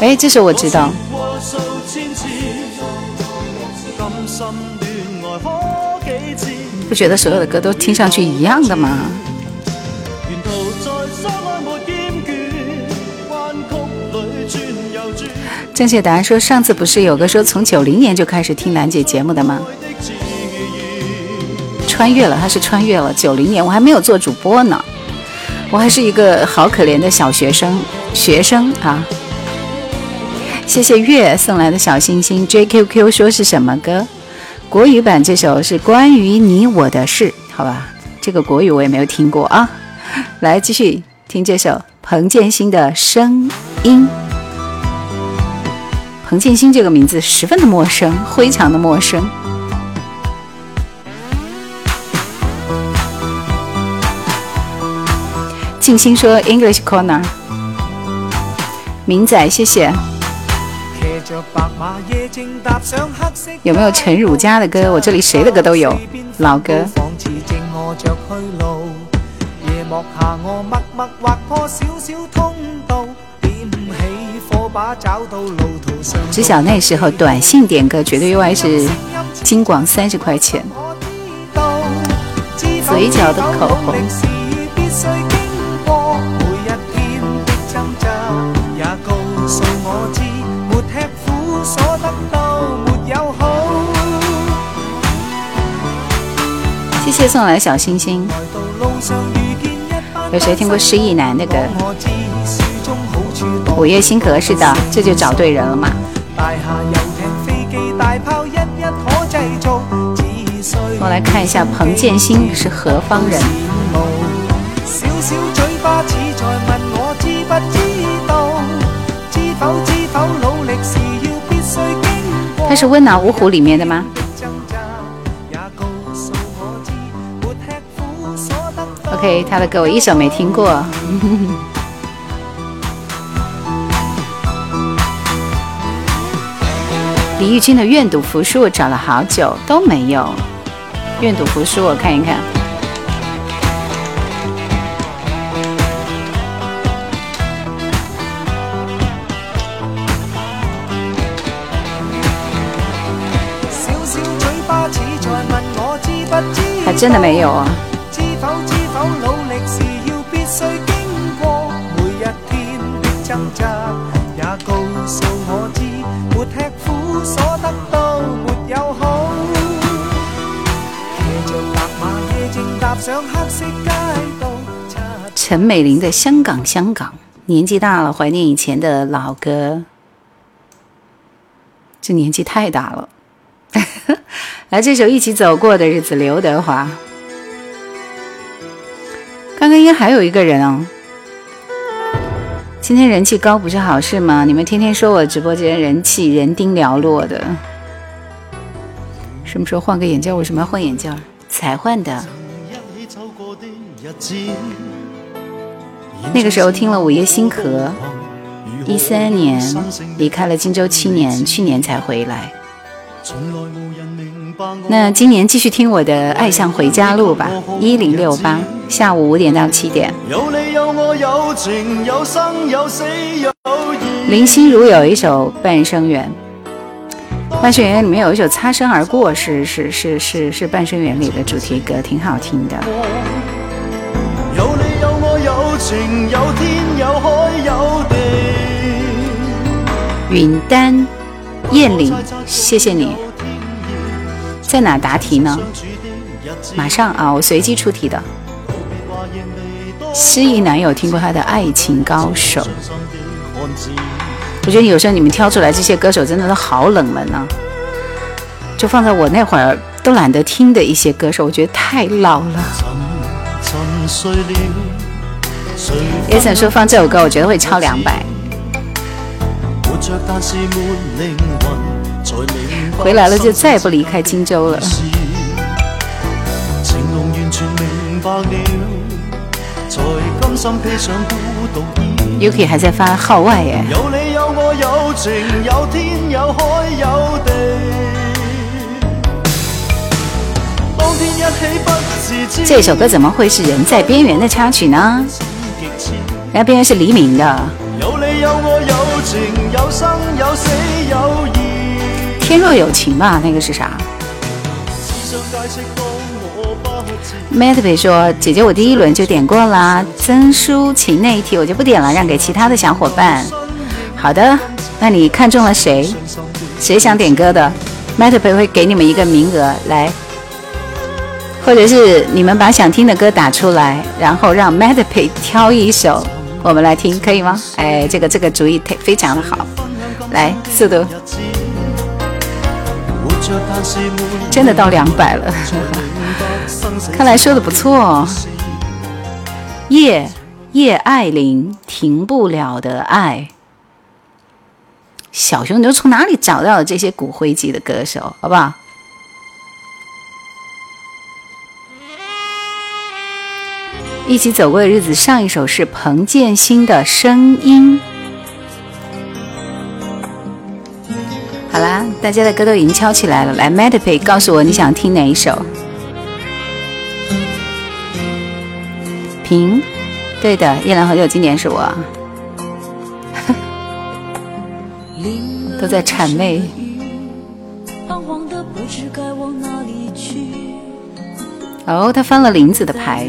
哎，这首我知道。不觉得所有的歌都听上去一样的吗？正确答案说，上次不是有个说从九零年就开始听兰姐节目的吗？穿越了，他是穿越了九零年，我还没有做主播呢，我还是一个好可怜的小学生，学生啊。谢谢月送来的小星星，JQQ 说是什么歌？国语版这首是关于你我的事，好吧？这个国语我也没有听过啊。来继续听这首彭建新的声音。彭建新这个名字十分的陌生，非常的陌生。静心说 English Corner，明仔谢谢。有没有陈汝佳的歌？我这里谁的歌都有，老歌。只想那时候短信点歌绝对 UI 是金广三十块钱，嘴角的口红。谢谢送来小星星。有谁听过失忆男那个？午夜星河是的，这就找对人了嘛。我来看一下彭建新是何方人。他是温暖五虎里面的吗？OK，他的歌我一首没听过。(laughs) 李玉君的《愿赌服输》我找了好久都没有，《愿赌服输》我看一看。还真的没有啊。陈美玲的《香港香港》，年纪大了，怀念以前的老歌。这年纪太大了。(laughs) 来，这首《一起走过的日子》，刘德华。刚刚应该还有一个人哦。今天人气高不是好事吗？你们天天说我直播间人气人丁寥落的。什么时候换个眼镜？为什么要换眼镜？才换的。那个时候听了《午夜星河》，一三年离开了荆州七年，去年才回来。那今年继续听我的《爱像回家路》吧，一零六八，下午五点到七点。林心如有一首《半生缘》，《半生缘》里面有一首《擦身而过》，是是是是是《半生缘》里的主题歌，挺好听的。云丹燕岭，谢谢你。在哪答题呢？马上啊，我随机出题的。失忆男友听过他的《爱情高手》，我觉得有时候你们挑出来这些歌手真的都好冷门啊，就放在我那会儿都懒得听的一些歌手，我觉得太老了。也想说放这首歌，我觉得会超两百。回来了就再也不离开荆州了。Yuki 还在发号外耶。这首歌怎么会是人在边缘的插曲呢？人家边缘是黎明的。天若有情吧，那个是啥？Matt 说：“姐姐，我第一轮就点过啦，曾淑琴那一题我就不点了，让给其他的小伙伴。”好的，那你看中了谁？谁想点歌的？Matt 会给你们一个名额来，或者是你们把想听的歌打出来，然后让 Matt 挑一首，我们来听，可以吗？哎，这个这个主意非常的好，来，速度，真的到两百了。(laughs) 看来说的不错，叶叶爱玲停不了的爱。小熊，你从哪里找到的这些骨灰级的歌手？好不好？一起走过的日子，上一首是彭建新的声音。好啦，大家的歌都已经敲起来了。来 m a d i p y 告诉我你想听哪一首？平，对的，夜兰和久今年是我，都在谄媚。哦，他翻了林子的牌。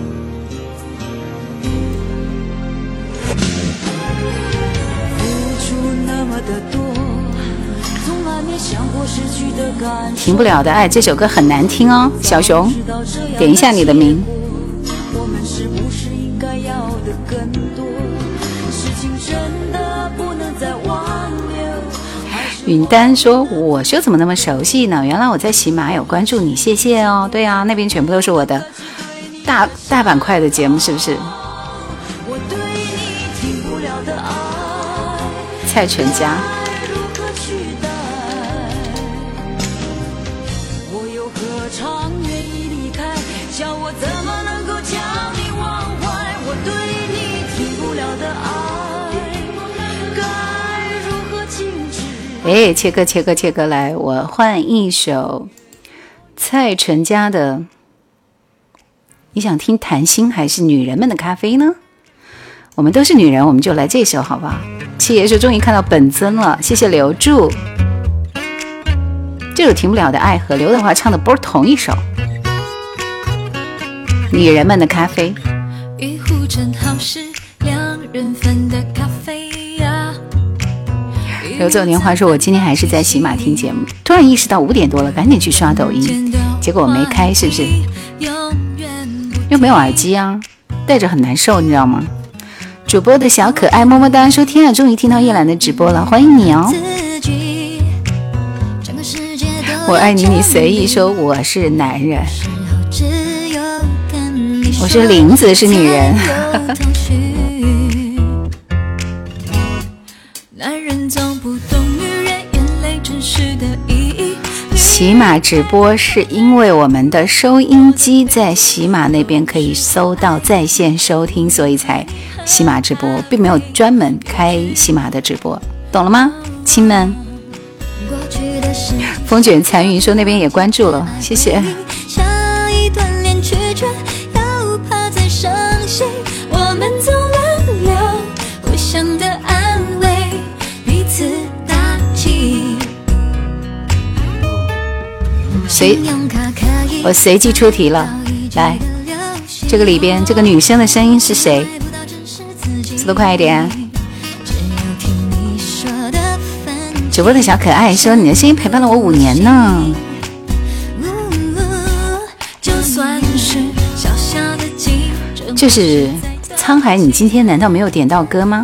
停不了的爱，这首歌很难听哦，小熊，点一下你的名。云丹说：“我说怎么那么熟悉呢？原来我在喜马有关注你，谢谢哦。对啊，那边全部都是我的大大板块的节目，是不是？”蔡全家。哎，切割切割切割，来，我换一首蔡淳佳的。你想听谈心还是女人们的咖啡呢？我们都是女人，我们就来这首，好不好？七爷说终于看到本尊了，谢谢留住。这首停不了的爱和刘德华唱的不是同一首。女人们的咖啡。一壶正好是两人份的咖啡。游走年华说：“我今天还是在喜马听节目，突然意识到五点多了，赶紧去刷抖音。结果我没开，是不是？又没有耳机啊，戴着很难受，你知道吗？”主播的小可爱么么哒说：“天啊，终于听到叶兰的直播了，欢迎你哦！”我爱你，你随意说我是男人，我是林子，是女人。(laughs) 男人总不懂女人眼泪真实的意义喜马直播是因为我们的收音机在喜马那边可以搜到在线收听，所以才喜马直播，并没有专门开喜马的直播，懂了吗，亲们？风卷残云说那边也关注了，谢谢。随我随机出题了，来，这个里边这个女生的声音是谁？速度快一点！主播的小可爱说：“你的声音陪伴了我五年呢。”就是沧海，你今天难道没有点到歌吗？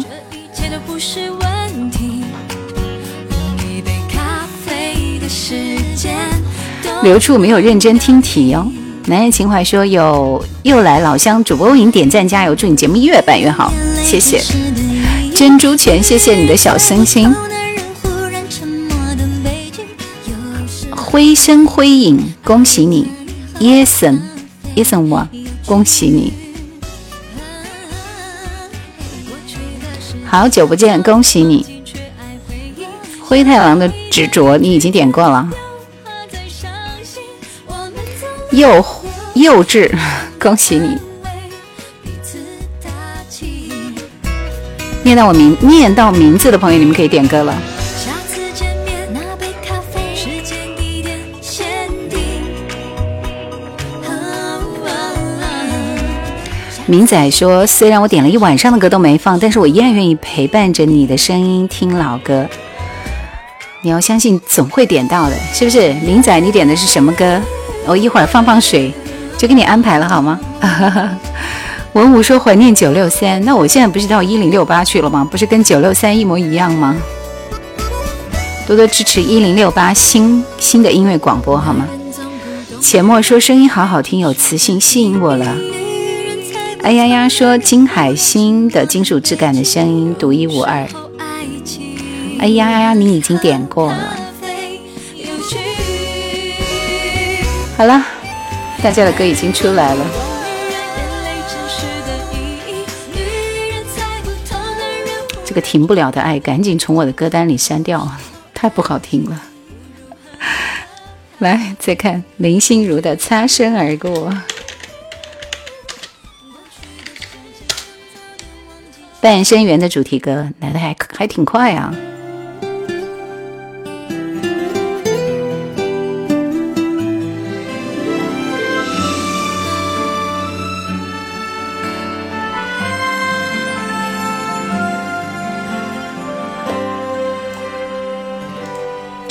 刘处没有认真听题哦。男人情怀说有又来老乡主播为你点赞加油，祝你节目越办越好，谢谢。珍珠泉，谢谢你的小星星。灰身灰影，恭喜你。耶森，耶森我，恭喜你。好久不见，恭喜你。灰太狼的执着，你已经点过了。幼幼稚，恭喜你！念到我名念到名字的朋友，你们可以点歌了。明仔说：“虽然我点了一晚上的歌都没放，但是我依然愿意陪伴着你的声音听老歌。你要相信，总会点到的，是不是？明仔，你点的是什么歌？我一会儿放放水，就给你安排了，好吗？” (laughs) 文武说：“怀念九六三，那我现在不是到一零六八去了吗？不是跟九六三一模一样吗？多多支持一零六八新新的音乐广播，好吗？”浅墨说：“声音好好听，有磁性，吸引我了。”哎呀呀，说金海心的金属质感的声音独一无二。哎呀呀，你已经点过了。好了，大家的歌已经出来了。这个停不了的爱，赶紧从我的歌单里删掉，太不好听了。(laughs) 来，再看林心如的《擦身而过》。半生缘的主题歌来的还还挺快啊！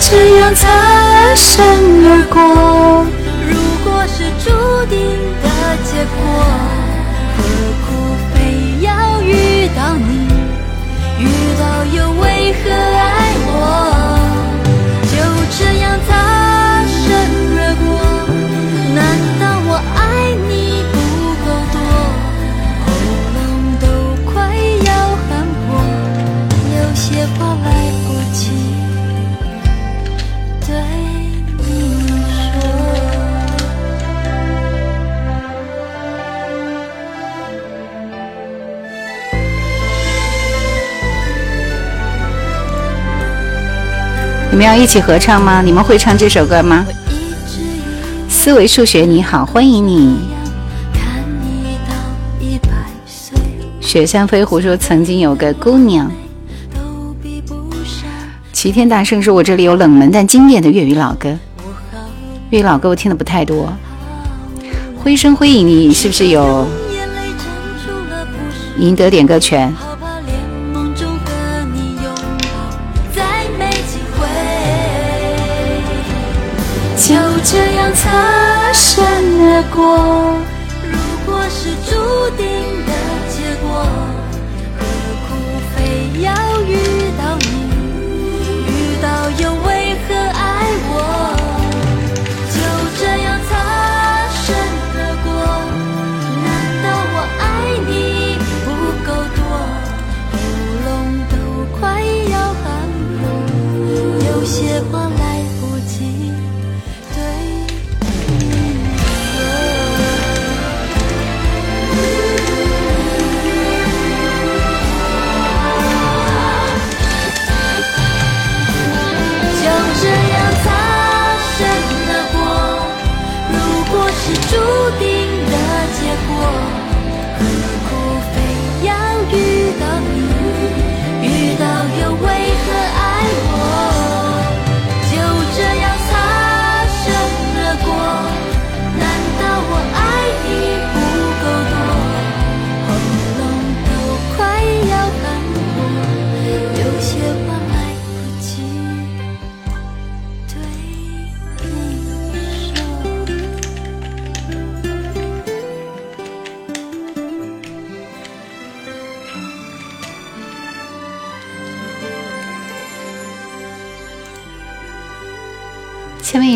这样擦身而过。如果是注定的结果何苦非要遇到你？遇到又为何？们要一起合唱吗？你们会唱这首歌吗？思维数学你好，欢迎你。雪山飞狐说曾经有个姑娘。齐天大圣说我这里有冷门但经典的粤语老歌。粤语老歌我听的不太多。灰声灰影，你是不是有赢得点歌权？这样擦身而过。如果是注定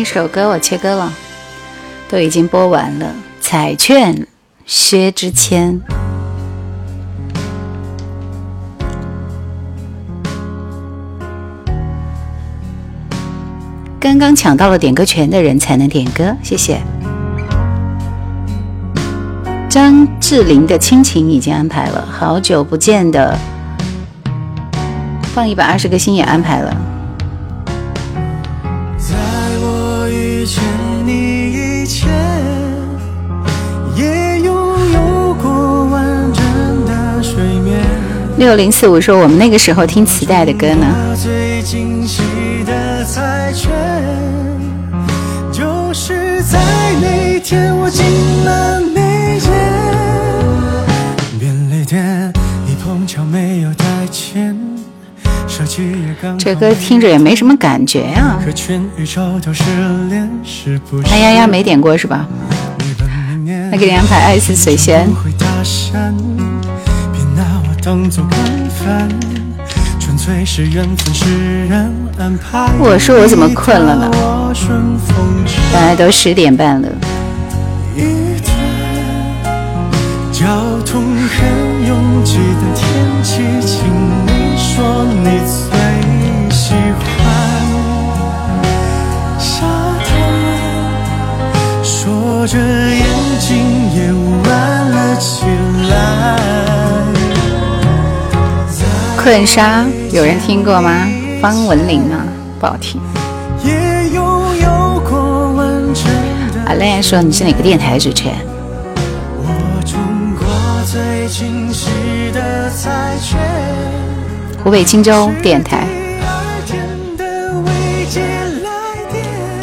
下面一首歌我切歌了，都已经播完了。彩券，薛之谦。刚刚抢到了点歌权的人才能点歌，谢谢。张智霖的亲情已经安排了，好久不见的放一百二十个心也安排了。六零四五说我们那个时候听磁带的歌呢。最惊喜的就是在那天我进了那。这歌听着也没什么感觉呀。哎呀呀，没点过是吧？那给你安排《爱似水仙》。我说我怎么困了呢？本来都十点半了。交通很拥挤的天气，请你说你最喜欢沙滩，说着眼睛也弯了起来。困沙有人听过吗？方文琳啊，不好听。阿亮说你是哪个电台主持人？湖北荆州电台，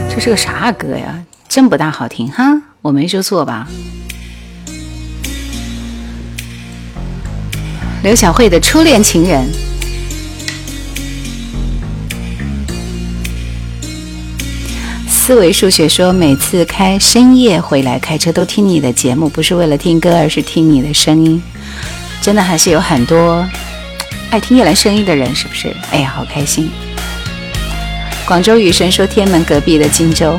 这是个啥歌呀？真不大好听哈，我没说错吧？刘小慧的初恋情人，思维数学说，每次开深夜回来开车都听你的节目，不是为了听歌，而是听你的声音。真的还是有很多爱听夜兰声音的人，是不是？哎呀，好开心！广州雨神说天门隔壁的荆州。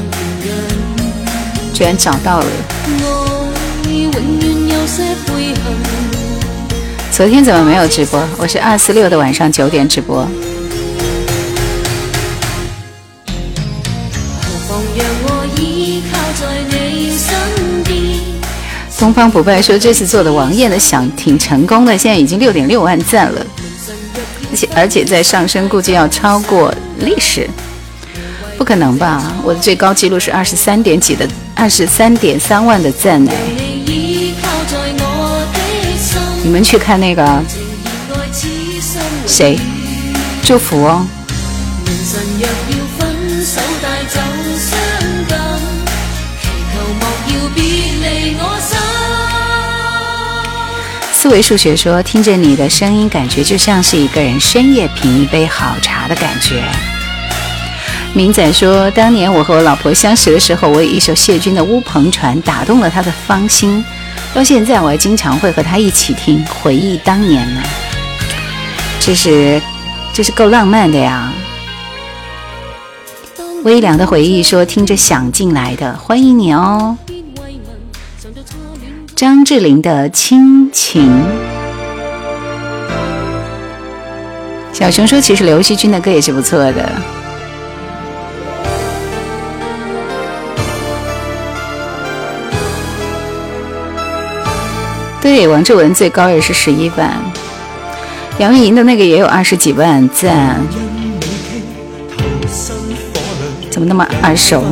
居然找到了！昨天怎么没有直播？我是二四六的晚上九点直播。东方不败说这次做的王艳的响挺成功的，现在已经六点六万赞了，而且而且在上升，估计要超过历史，不可能吧？我的最高记录是二十三点几的，二十三点三万的赞哎！你们去看那个谁？祝福哦。思维数学说：“听着你的声音，感觉就像是一个人深夜品一杯好茶的感觉。”明仔说：“当年我和我老婆相识的时候，我以一首谢军的《乌篷船》打动了他的芳心，到现在我还经常会和他一起听，回忆当年呢。这是，这是够浪漫的呀。”微凉的回忆说：“听着想进来的，欢迎你哦。”张智霖的亲情，小熊说：“其实刘惜君的歌也是不错的。”对，王志文最高也是十一万，杨钰莹的那个也有二十几万赞，怎么那么耳熟？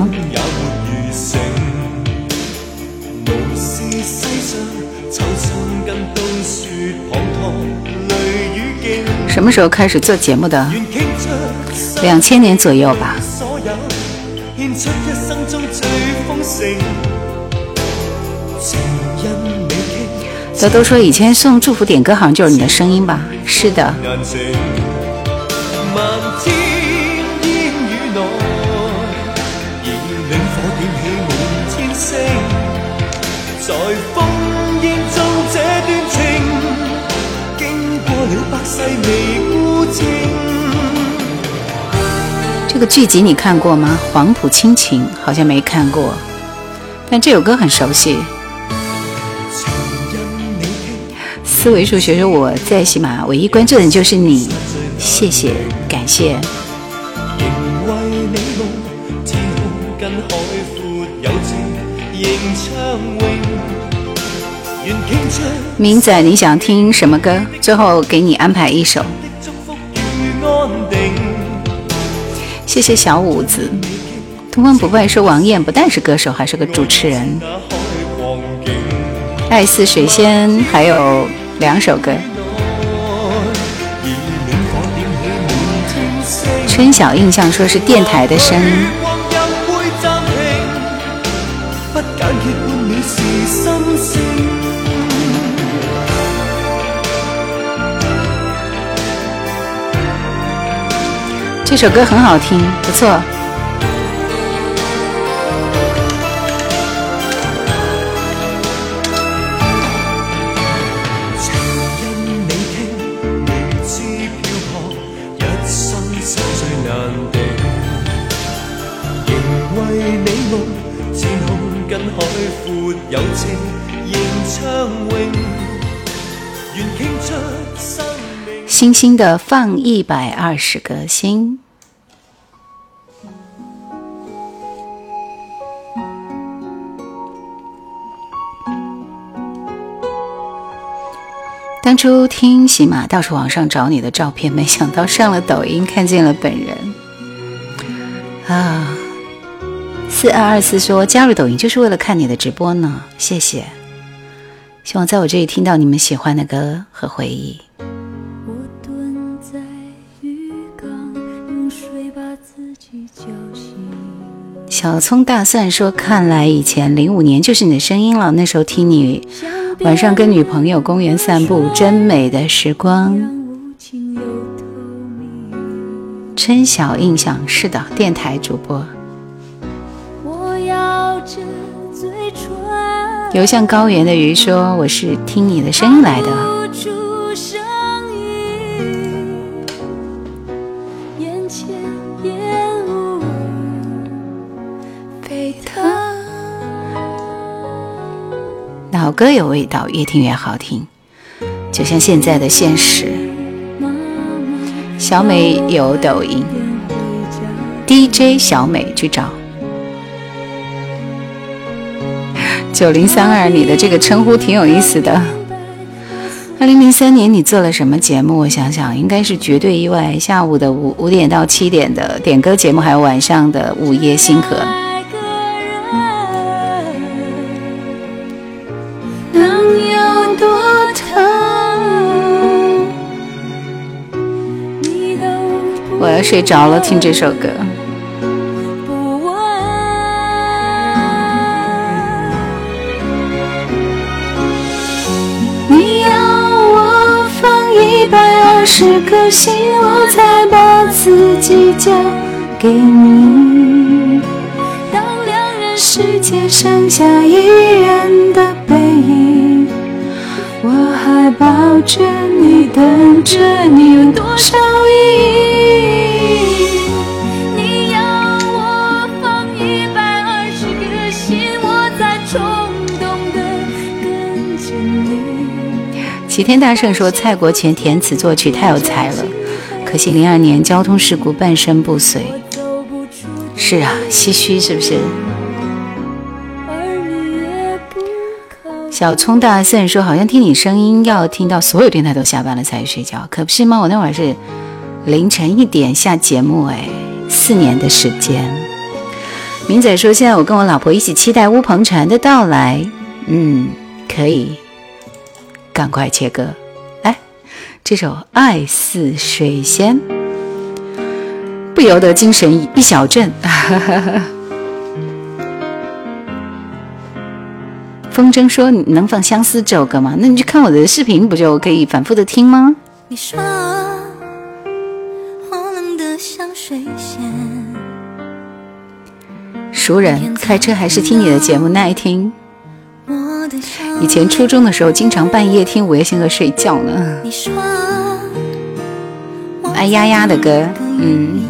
什么时候开始做节目的？两千年左右吧。都都说以前送祝福点歌好像就是你的声音吧？是的。这个剧集你看过吗？《黄埔亲情》好像没看过，但这首歌很熟悉。思维数学说我在喜马唯一关注的就是你，谢谢感谢。明仔，你想听什么歌？最后给你安排一首。谢谢小五子。东方不败说王艳不但是歌手，还是个主持人。爱似水仙还有。两首歌。春晓印象说是电台的声音。这首歌很好听，不错。星星的放一百二十个心。当初听喜马到处网上找你的照片，没想到上了抖音看见了本人啊！四二二四说加入抖音就是为了看你的直播呢，谢谢。希望在我这里听到你们喜欢的歌和回忆。小葱大蒜说：“看来以前零五年就是你的声音了。那时候听你晚上跟女朋友公园散步，真美的时光。”春晓印象是的，电台主播。游向高原的鱼说：“我是听你的声音来的。”老歌有味道，越听越好听，就像现在的现实。小美有抖音，DJ 小美去找。九零三二，你的这个称呼挺有意思的。二零零三年你做了什么节目？我想想，应该是绝对意外。下午的五五点到七点的点歌节目，还有晚上的午夜星河。睡着了，听这首歌。你要我放一百二十颗心，我才把自己交给你。当两人世界剩下一人的背影，我还抱着你，等着你，有多少意义？齐天大圣说：“蔡国权填词作曲太有才了，可惜零二年交通事故半身不遂。”是啊，唏嘘是不是？小葱大圣说：“好像听你声音要听到所有电台都下班了才睡觉，可不是吗？我那会儿是凌晨一点下节目，哎，四年的时间。”明仔说：“现在我跟我老婆一起期待乌篷船的到来。”嗯，可以。赶快切歌，来，这首《爱似水仙》，不由得精神一小振。(laughs) 风筝说：“你能放《相思》这首歌吗？那你去看我的视频，不就可以反复的听吗？”你说熟人开车还是听你的节目耐听。以前初中的时候，经常半夜听《午夜星河》睡觉呢。爱丫丫的歌，嗯。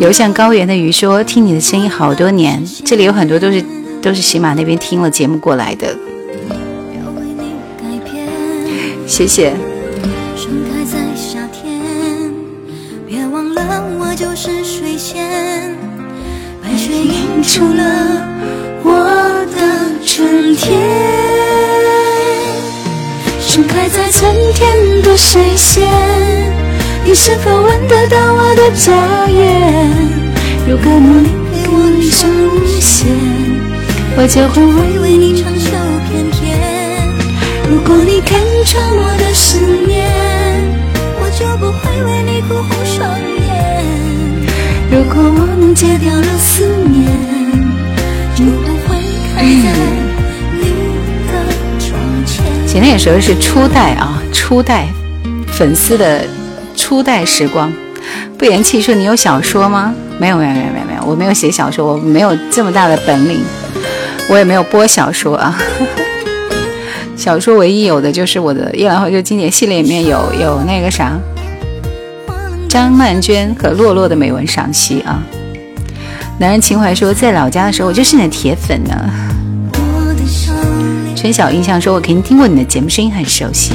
游向高原的鱼说：“听你的声音好多年，这里有很多都是都是喜马那边听了节目过来的。”谢谢。出了我出了我的春天，盛开在春天的水仙，你是否闻得到我的娇艳？如果你给我一声无限，我就会为为你长袖翩翩。如果你看穿我的思念，我就不会为你哭红双眼。如果我能戒掉了前面说的是初代啊，初代粉丝的初代时光。不言弃说你有小说吗？没有没有没有没有没有，我没有写小说，我没有这么大的本领，我也没有播小说啊。(laughs) 小说唯一有的就是我的《夜兰怀旧》经典系列里面有有那个啥，张曼娟和洛洛的美文赏析啊。男人情怀说，在老家的时候我就是你的铁粉呢。陈晓印象说，我肯定听过你的节目，声音很熟悉。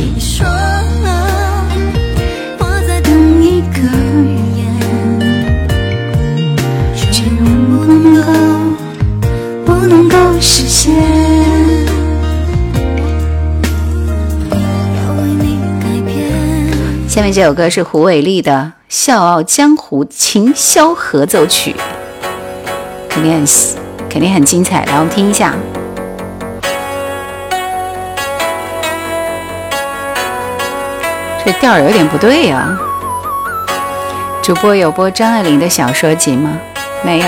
下面这首歌是胡伟立的《笑傲江湖》琴箫合奏曲，肯定很肯定很精彩，来我们听一下。这调儿有点不对呀。主播有播张爱玲的小说集吗？没有。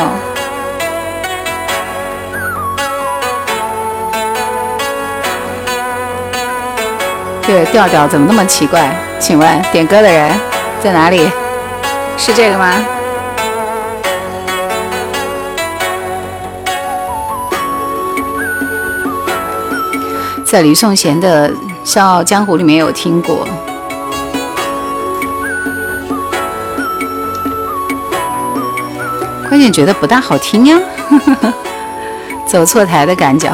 这个调调怎么那么奇怪？请问点歌的人在哪里？是这个吗？在吕颂贤的《笑傲江湖》里面有听过。关键觉得不大好听呀，(laughs) 走错台的感觉。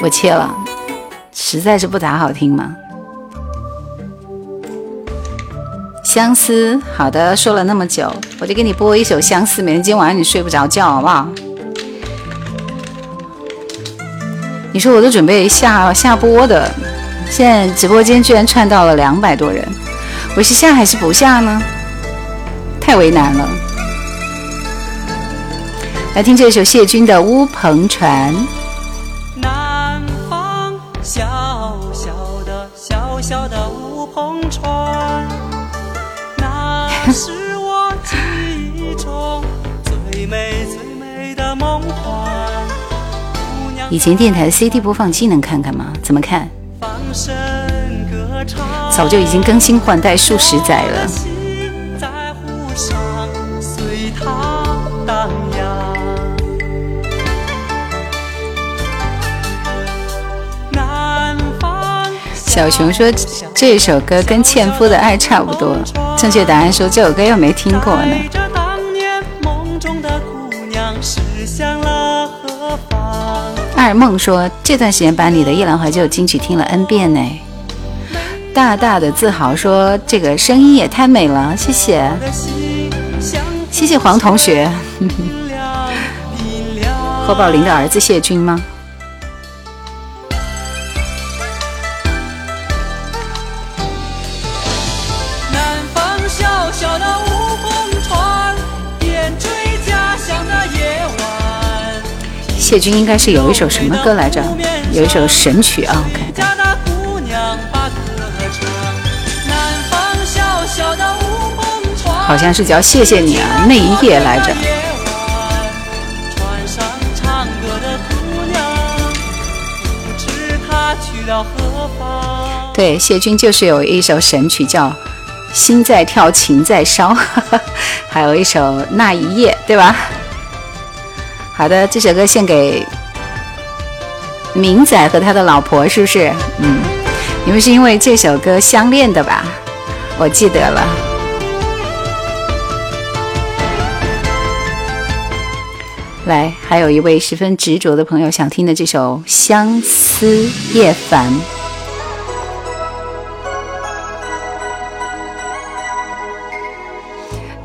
我切了，实在是不咋好听嘛。相思，好的，说了那么久，我就给你播一首《相思》，免得今晚上你睡不着觉，好不好？你说我都准备下下播的。现在直播间居然窜到了两百多人，我是下还是不下呢？太为难了。来听这首谢军的《乌篷船》。南方小小的小小的乌篷船，(laughs) 那是我记忆中最美最美的梦幻。以前电台的 CD 播放机能看看吗？怎么看？早就已经更新换代数十载了。小熊说这首歌跟《纤夫的爱》差不多。正确答案说这首歌又没听过呢。二梦说这段时间班里的《夜郎怀旧》金曲听了 N 遍呢。大大的自豪说：“这个声音也太美了，谢谢，谢谢黄同学。(laughs) 何宝林的儿子谢军吗？”谢军应该是有一首什么歌来着？有一首神曲啊，我看。好像是叫《谢谢你》啊，那一夜来着。对，谢军就是有一首神曲叫《心在跳，情在烧》，(laughs) 还有一首《那一夜》，对吧？好的，这首歌献给明仔和他的老婆，是不是？嗯，你们是因为这首歌相恋的吧？我记得了。来，还有一位十分执着的朋友想听的这首《相思夜烦》，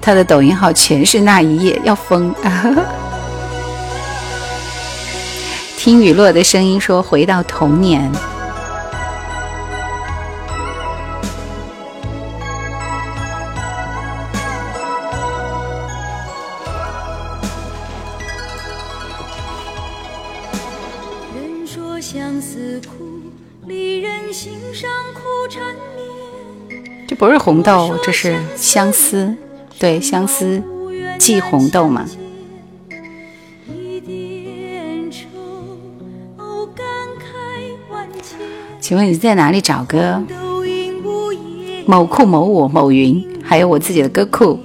他的抖音号全是那一夜，要疯！听雨落的声音说回到童年。人说相思苦，离人心上苦缠绵。这不是红豆，这是相思，对，相思寄红豆嘛。请问你在哪里找歌？某库、某我、某云，还有我自己的歌库，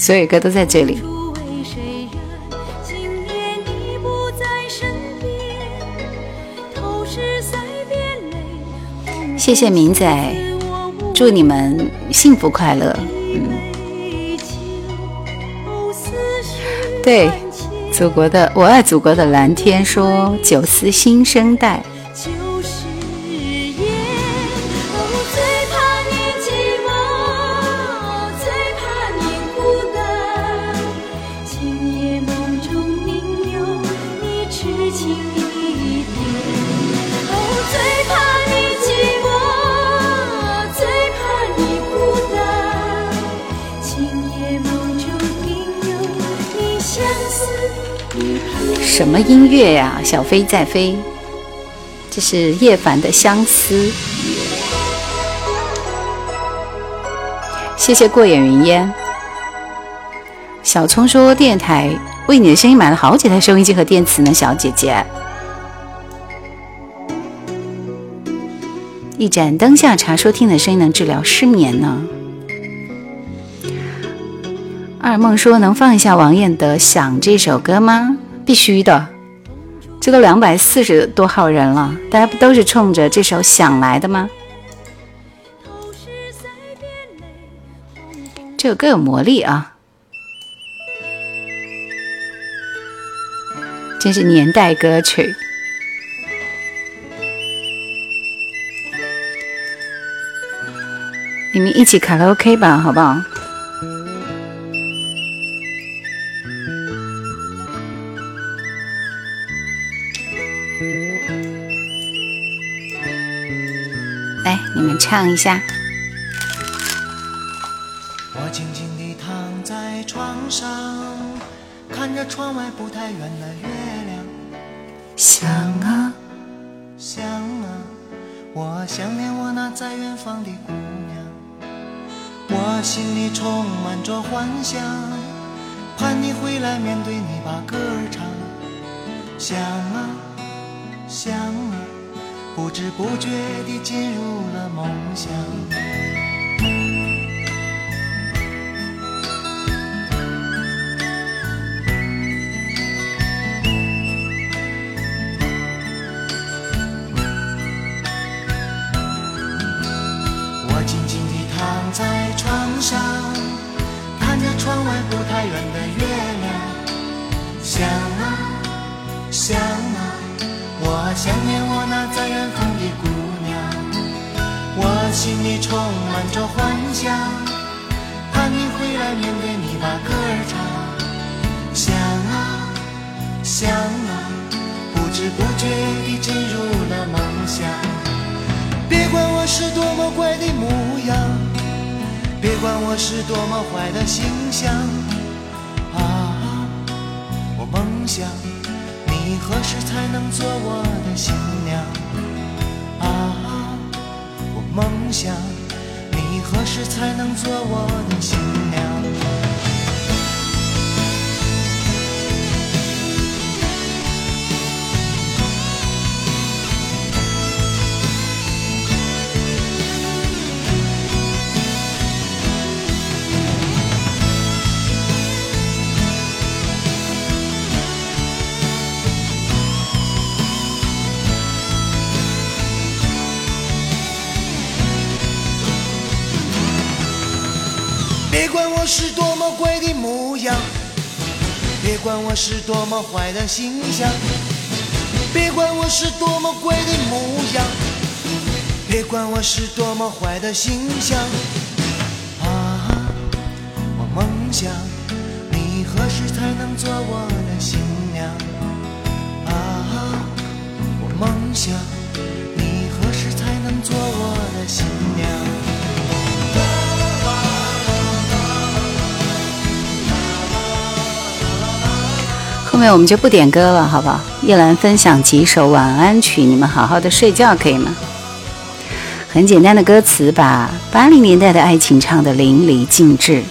所有歌都在这里。谢谢明仔。祝你们幸福快乐。嗯，对，祖国的我爱祖国的蓝天说九思新生代。啊？小飞在飞，这是叶凡的相思。谢谢过眼云烟。小葱说电台为你的声音买了好几台收音机和电池呢，小姐姐。一盏灯下茶说听的声音能治疗失眠呢。二梦说能放一下王艳的《想》这首歌吗？必须的，这都两百四十多号人了，大家不都是冲着这首想来的吗？这首歌有魔力啊，真是年代歌曲。你们一起卡拉 OK 吧，好不好？唱一下。我静静地躺在床上，看着窗外不太远的月亮。想啊，想啊，我想念我那在远方的姑娘。我心里充满着幻想，盼你回来面对你把歌儿唱。想啊，想啊。不知不觉地进入了梦乡。我静静地躺在床上，看着窗外不太远的月亮，想啊，想啊。想念我那在远方的姑娘，我心里充满着幻想，盼你回来面对你把歌儿唱。想啊想啊，不知不觉地进入了梦乡。别管我是多么怪的模样，别管我是多么坏的形象，啊，我梦想。你何时才能做我的新娘？啊，我梦想，你何时才能做我的新娘？别管我是多么怪的模样，别管我是多么坏的形象，别管我是多么怪的模样，别管我是多么坏的形象。啊，我梦想，你何时才能做我的新娘？啊，我梦想，你何时才能做我的新娘？后面我们就不点歌了，好不好？叶兰分享几首晚安曲，你们好好的睡觉可以吗？很简单的歌词，把八零年代的爱情唱得淋漓尽致。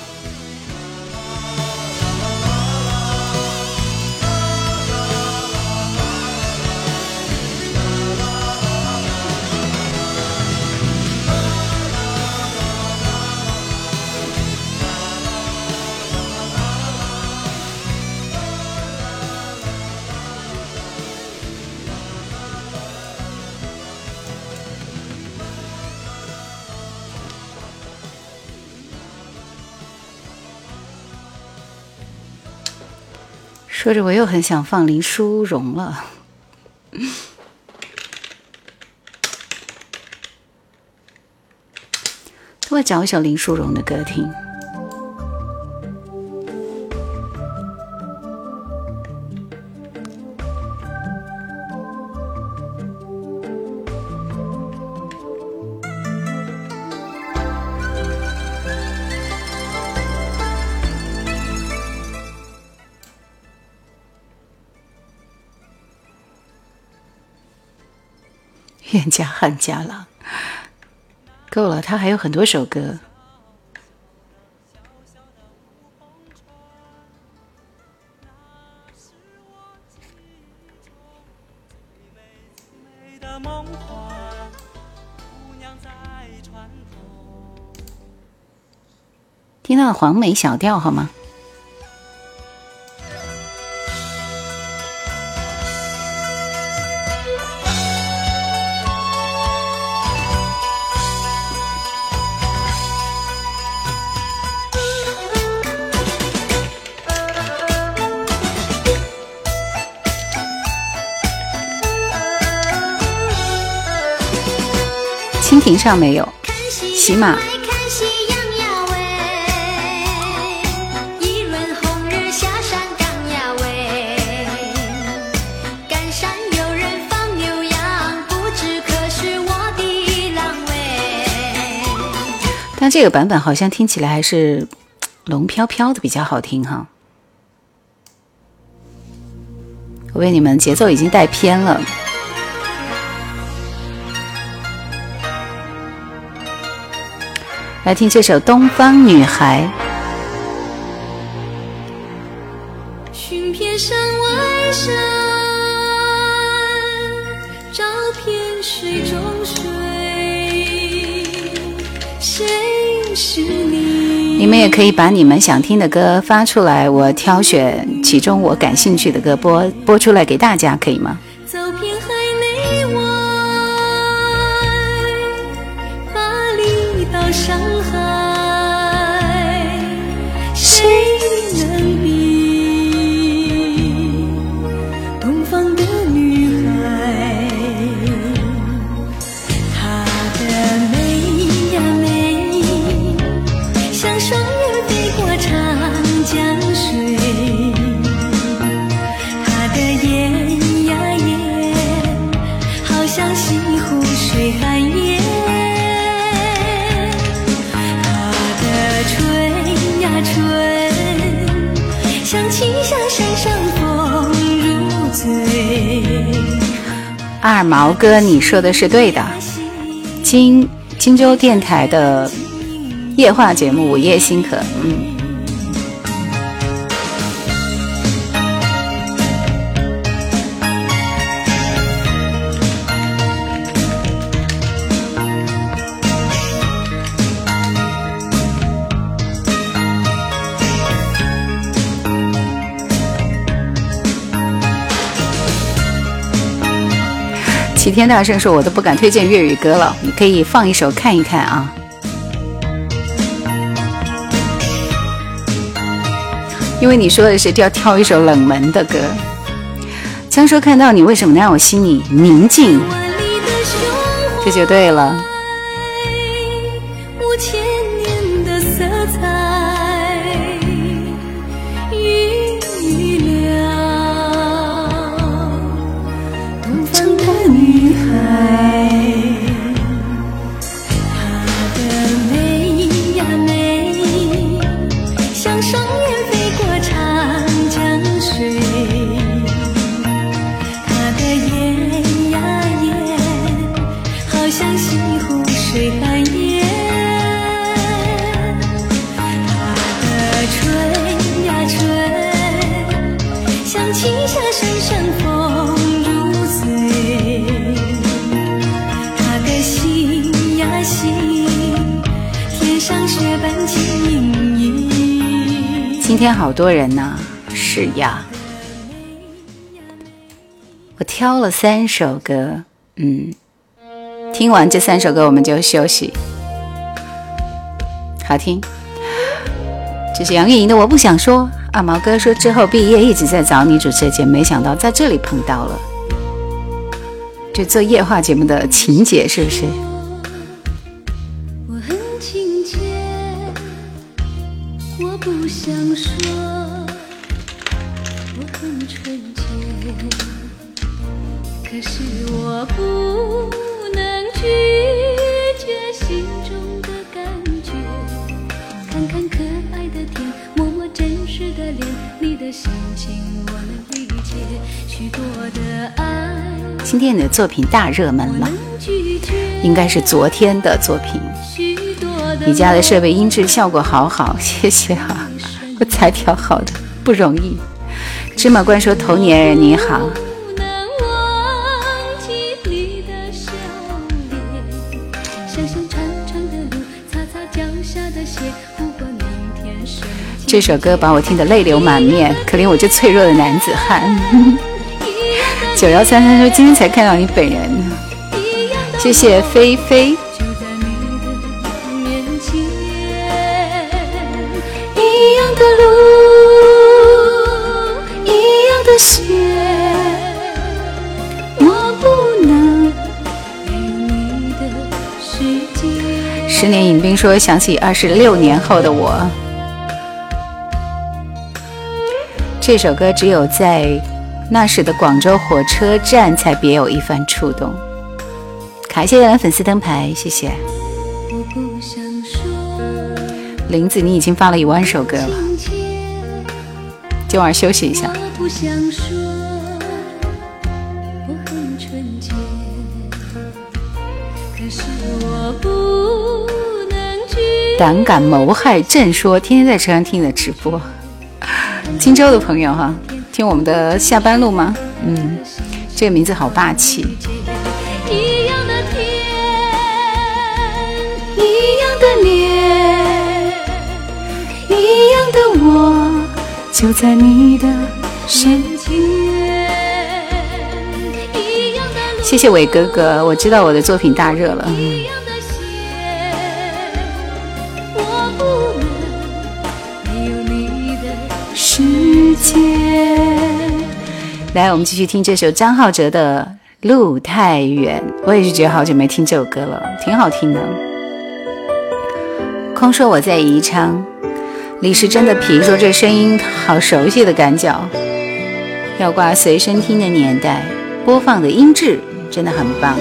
说着，我又很想放林淑荣了。(laughs) 我找一首林淑荣的歌听。冤家汉家郎，够了，他还有很多首歌。听到黄梅小调好吗？上没有，起码。但这个版本好像听起来还是龙飘飘的比较好听哈。我为你们节奏已经带偏了。来听这首《东方女孩》。寻遍山外山，找遍水中水，谁是你？你们也可以把你们想听的歌发出来，我挑选其中我感兴趣的歌播播出来给大家，可以吗？二毛哥，你说的是对的。荆荆州电台的夜话节目《午夜星可》，嗯。天大圣说：“我都不敢推荐粤语歌了，你可以放一首看一看啊。”因为你说的是要挑一首冷门的歌。江说：“看到你，为什么能让我心里宁静？”这就对了。天好多人呢，是呀。我挑了三首歌，嗯，听完这三首歌我们就休息。好听，这是杨钰莹的《我不想说》。二毛哥说之后毕业一直在找你主持节目，没想到在这里碰到了。就做夜话节目的情节是不是？今天你的作品大热门了，应该是昨天的作品。你家的设备音质效果好好，(laughs) 谢谢啊，我才调好的，不容易。芝麻官说：“童年人你好。”这首歌把我听得泪流满面，可怜我这脆弱的男子汉。九幺三三说今天才看到你本人，谢谢菲菲。一样的路，一样的血，我不能给你的世界十年饮冰说想起二十六年后的我。这首歌只有在那时的广州火车站才别有一番触动。感谢粉丝灯牌，谢谢。林子，你已经发了一万首歌了，今晚休息一下。胆敢谋害朕说，天天在车上听你的直播。荆州的朋友哈，听我们的下班路吗？嗯，这个名字好霸气。一样的天，一样的脸，一样的我，就在你的身前。谢谢伟哥哥，我知道我的作品大热了。来，我们继续听这首张浩哲的《路太远》。我也是觉得好久没听这首歌了，挺好听的。空说我在宜昌，李时珍的皮说这声音好熟悉的感觉。要挂随身听的年代，播放的音质真的很棒。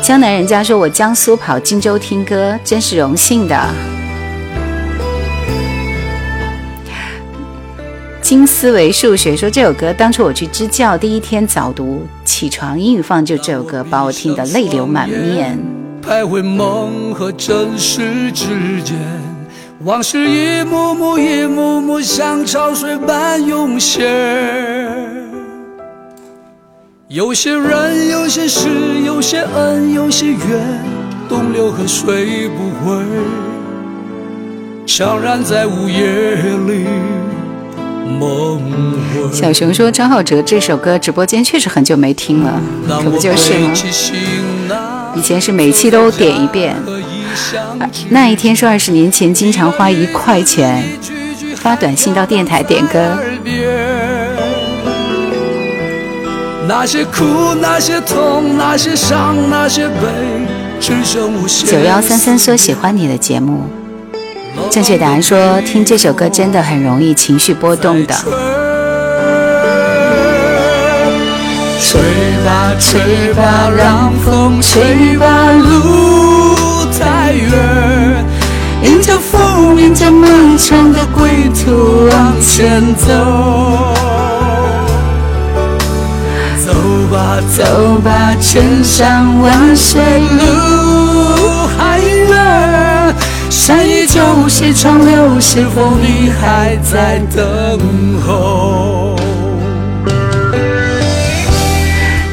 江南人家说我江苏跑荆州听歌，真是荣幸的。金思维数学说这首歌，当初我去支教第一天早读起床，英语放就这首歌，把我听得泪流满面。徘徊梦和真实之间，往事一幕幕一幕幕像潮水般涌现。有些人，有些事，有些恩，有些怨，东流河水不回，悄然在午夜里。小熊说：“张浩哲这首歌直播间确实很久没听了，可不就是吗？以前是每期都点一遍。那一天说二十年前，经常花一块钱发短信到电台点歌。九幺三三说喜欢你的节目。”正确答案说：听这首歌真的很容易情绪波动的。吹吧吹吧，让风吹吧，路太远，迎着风，迎着漫长的归途往前走。走吧走吧，千山万水路。山依旧，溪长流，是否你还在等候？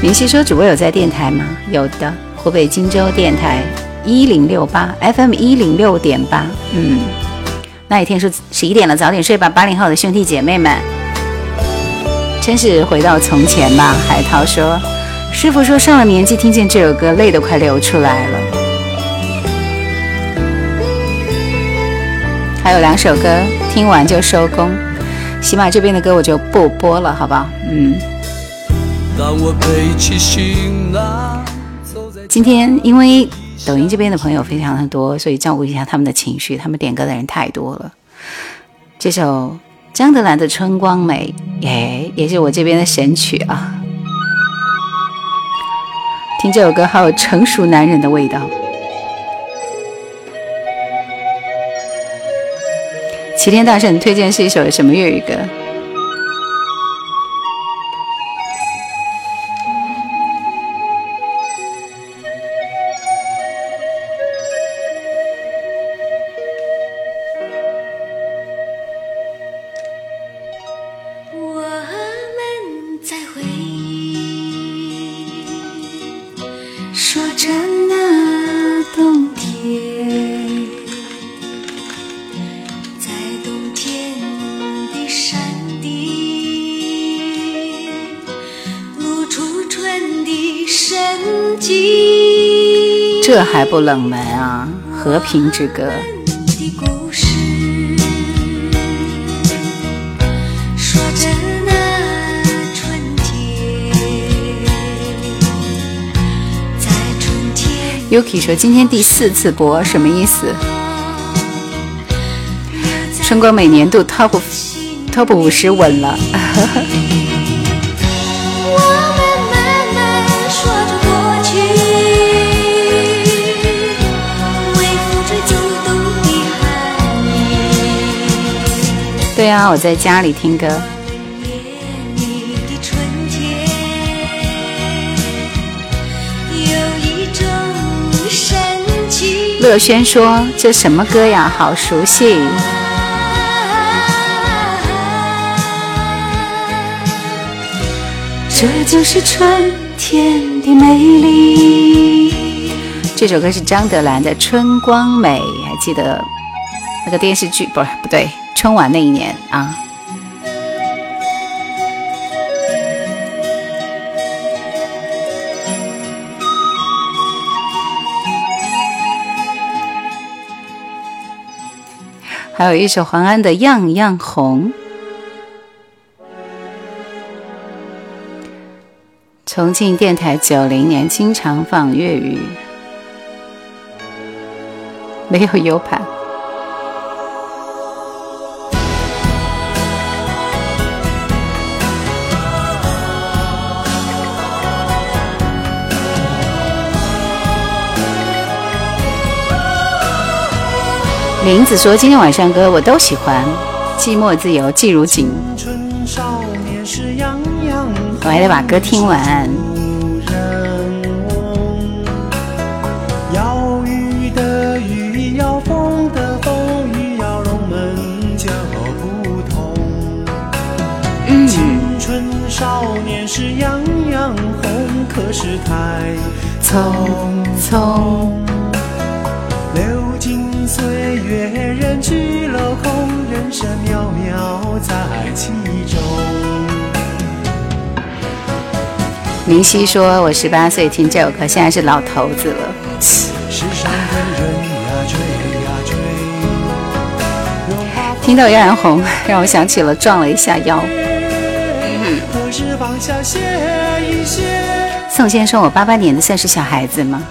林夕说：“主播有在电台吗？有的，湖北荆州电台一零六八 FM 一零六点八。嗯，那一天说十一点了，早点睡吧，八零后的兄弟姐妹们。真是回到从前吧。”海涛说：“师傅说上了年纪，听见这首歌，泪都快流出来了。”还有两首歌，听完就收工。喜马这边的歌我就不播了，好不好？嗯。今天因为抖音这边的朋友非常的多，所以照顾一下他们的情绪。他们点歌的人太多了。这首张德兰的《春光美》耶，也是我这边的神曲啊。听这首歌，好有成熟男人的味道。齐天大圣推荐是一首什么粤语歌？不冷门啊，《和平之歌》。Yuki 说今天第四次播，什么意思？春光每年度 Top Top 五十稳了。对啊，我在家里听歌。乐轩说：“这什么歌呀？好熟悉。”这就是春天的美丽。这首歌是张德兰的《春光美》，还记得那个电视剧？不是，不对。春晚那一年啊，还有一首黄安的《样样红》。重庆电台九零年经常放粤语，没有 U 盘。林子说：“今天晚上歌我都喜欢，《寂寞自由》《季如锦》。”我还得把歌听完。少年时样样红，可是太匆匆。空，人生渺渺在其中。明熙说：“我十八岁听这首歌，现在是老头子了。”听到杨红，让我想起了撞了一下腰。宋先生，我八八年的算是小孩子吗？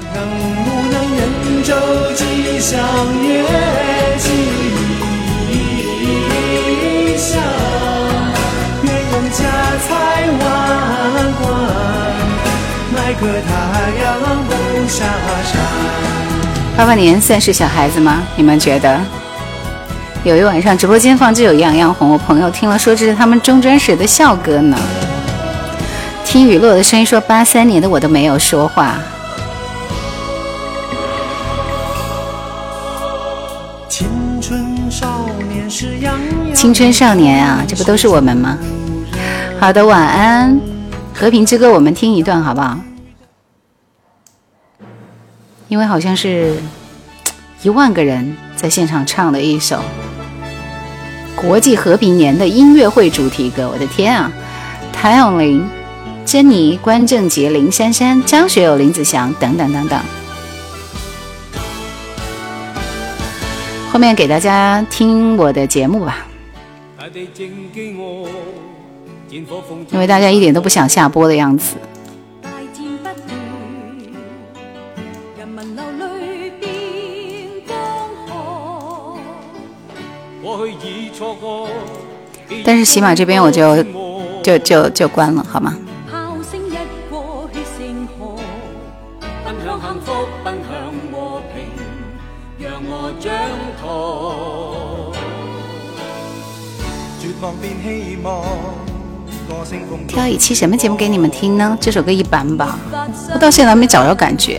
八八年算是小孩子吗？你们觉得？有一晚上直播间放这有《样样红》，我朋友听了说这是他们中专时的校歌呢。听雨落的声音说，八三年的我都没有说话。青春少年是样样，青春少年啊，这不都是我们吗？好的，晚安，和平之歌，我们听一段好不好？因为好像是一万个人在现场唱的一首国际和平年的音乐会主题歌，我的天啊！谭咏麟。珍妮、关正杰、林珊珊、张学友、林子祥等等等等。后面给大家听我的节目吧，因为大家一点都不想下播的样子。但是喜马这边我就就就就关了，好吗？挑一期什么节目给你们听呢？这首歌一般吧，我到现在没找着感觉。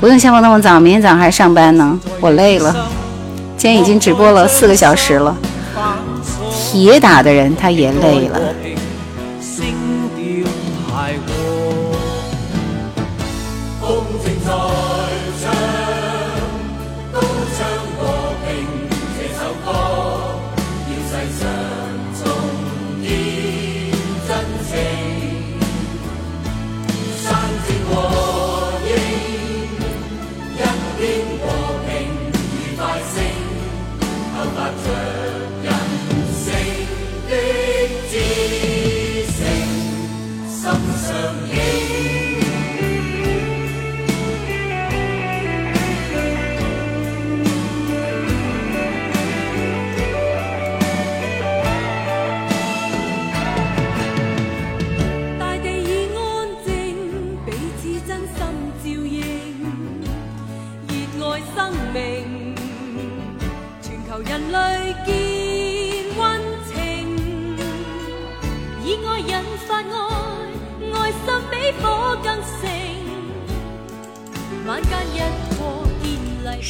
不用下播那么早，明天早上还上班呢，我累了。今天已经直播了四个小时了，铁打的人他也累了。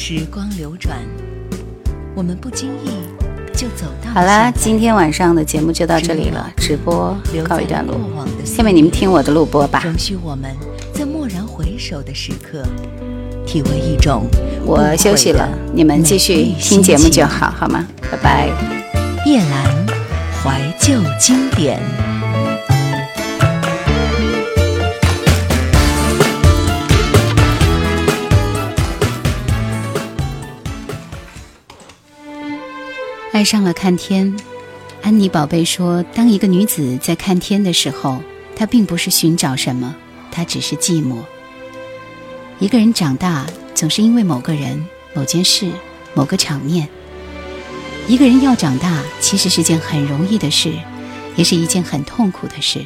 时光流转，我们不经意就走到。好啦，今天晚上的节目就到这里了，直播告一段落。下面你们听我的录播吧。容许我们在蓦然回首的时刻，体会一种。我休息了，你们继续听节目就好，好吗？拜拜。夜阑怀旧经典。爱上了看天。安妮宝贝说：“当一个女子在看天的时候，她并不是寻找什么，她只是寂寞。一个人长大，总是因为某个人、某件事、某个场面。一个人要长大，其实是件很容易的事，也是一件很痛苦的事。”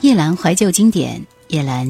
叶兰怀旧经典，叶兰。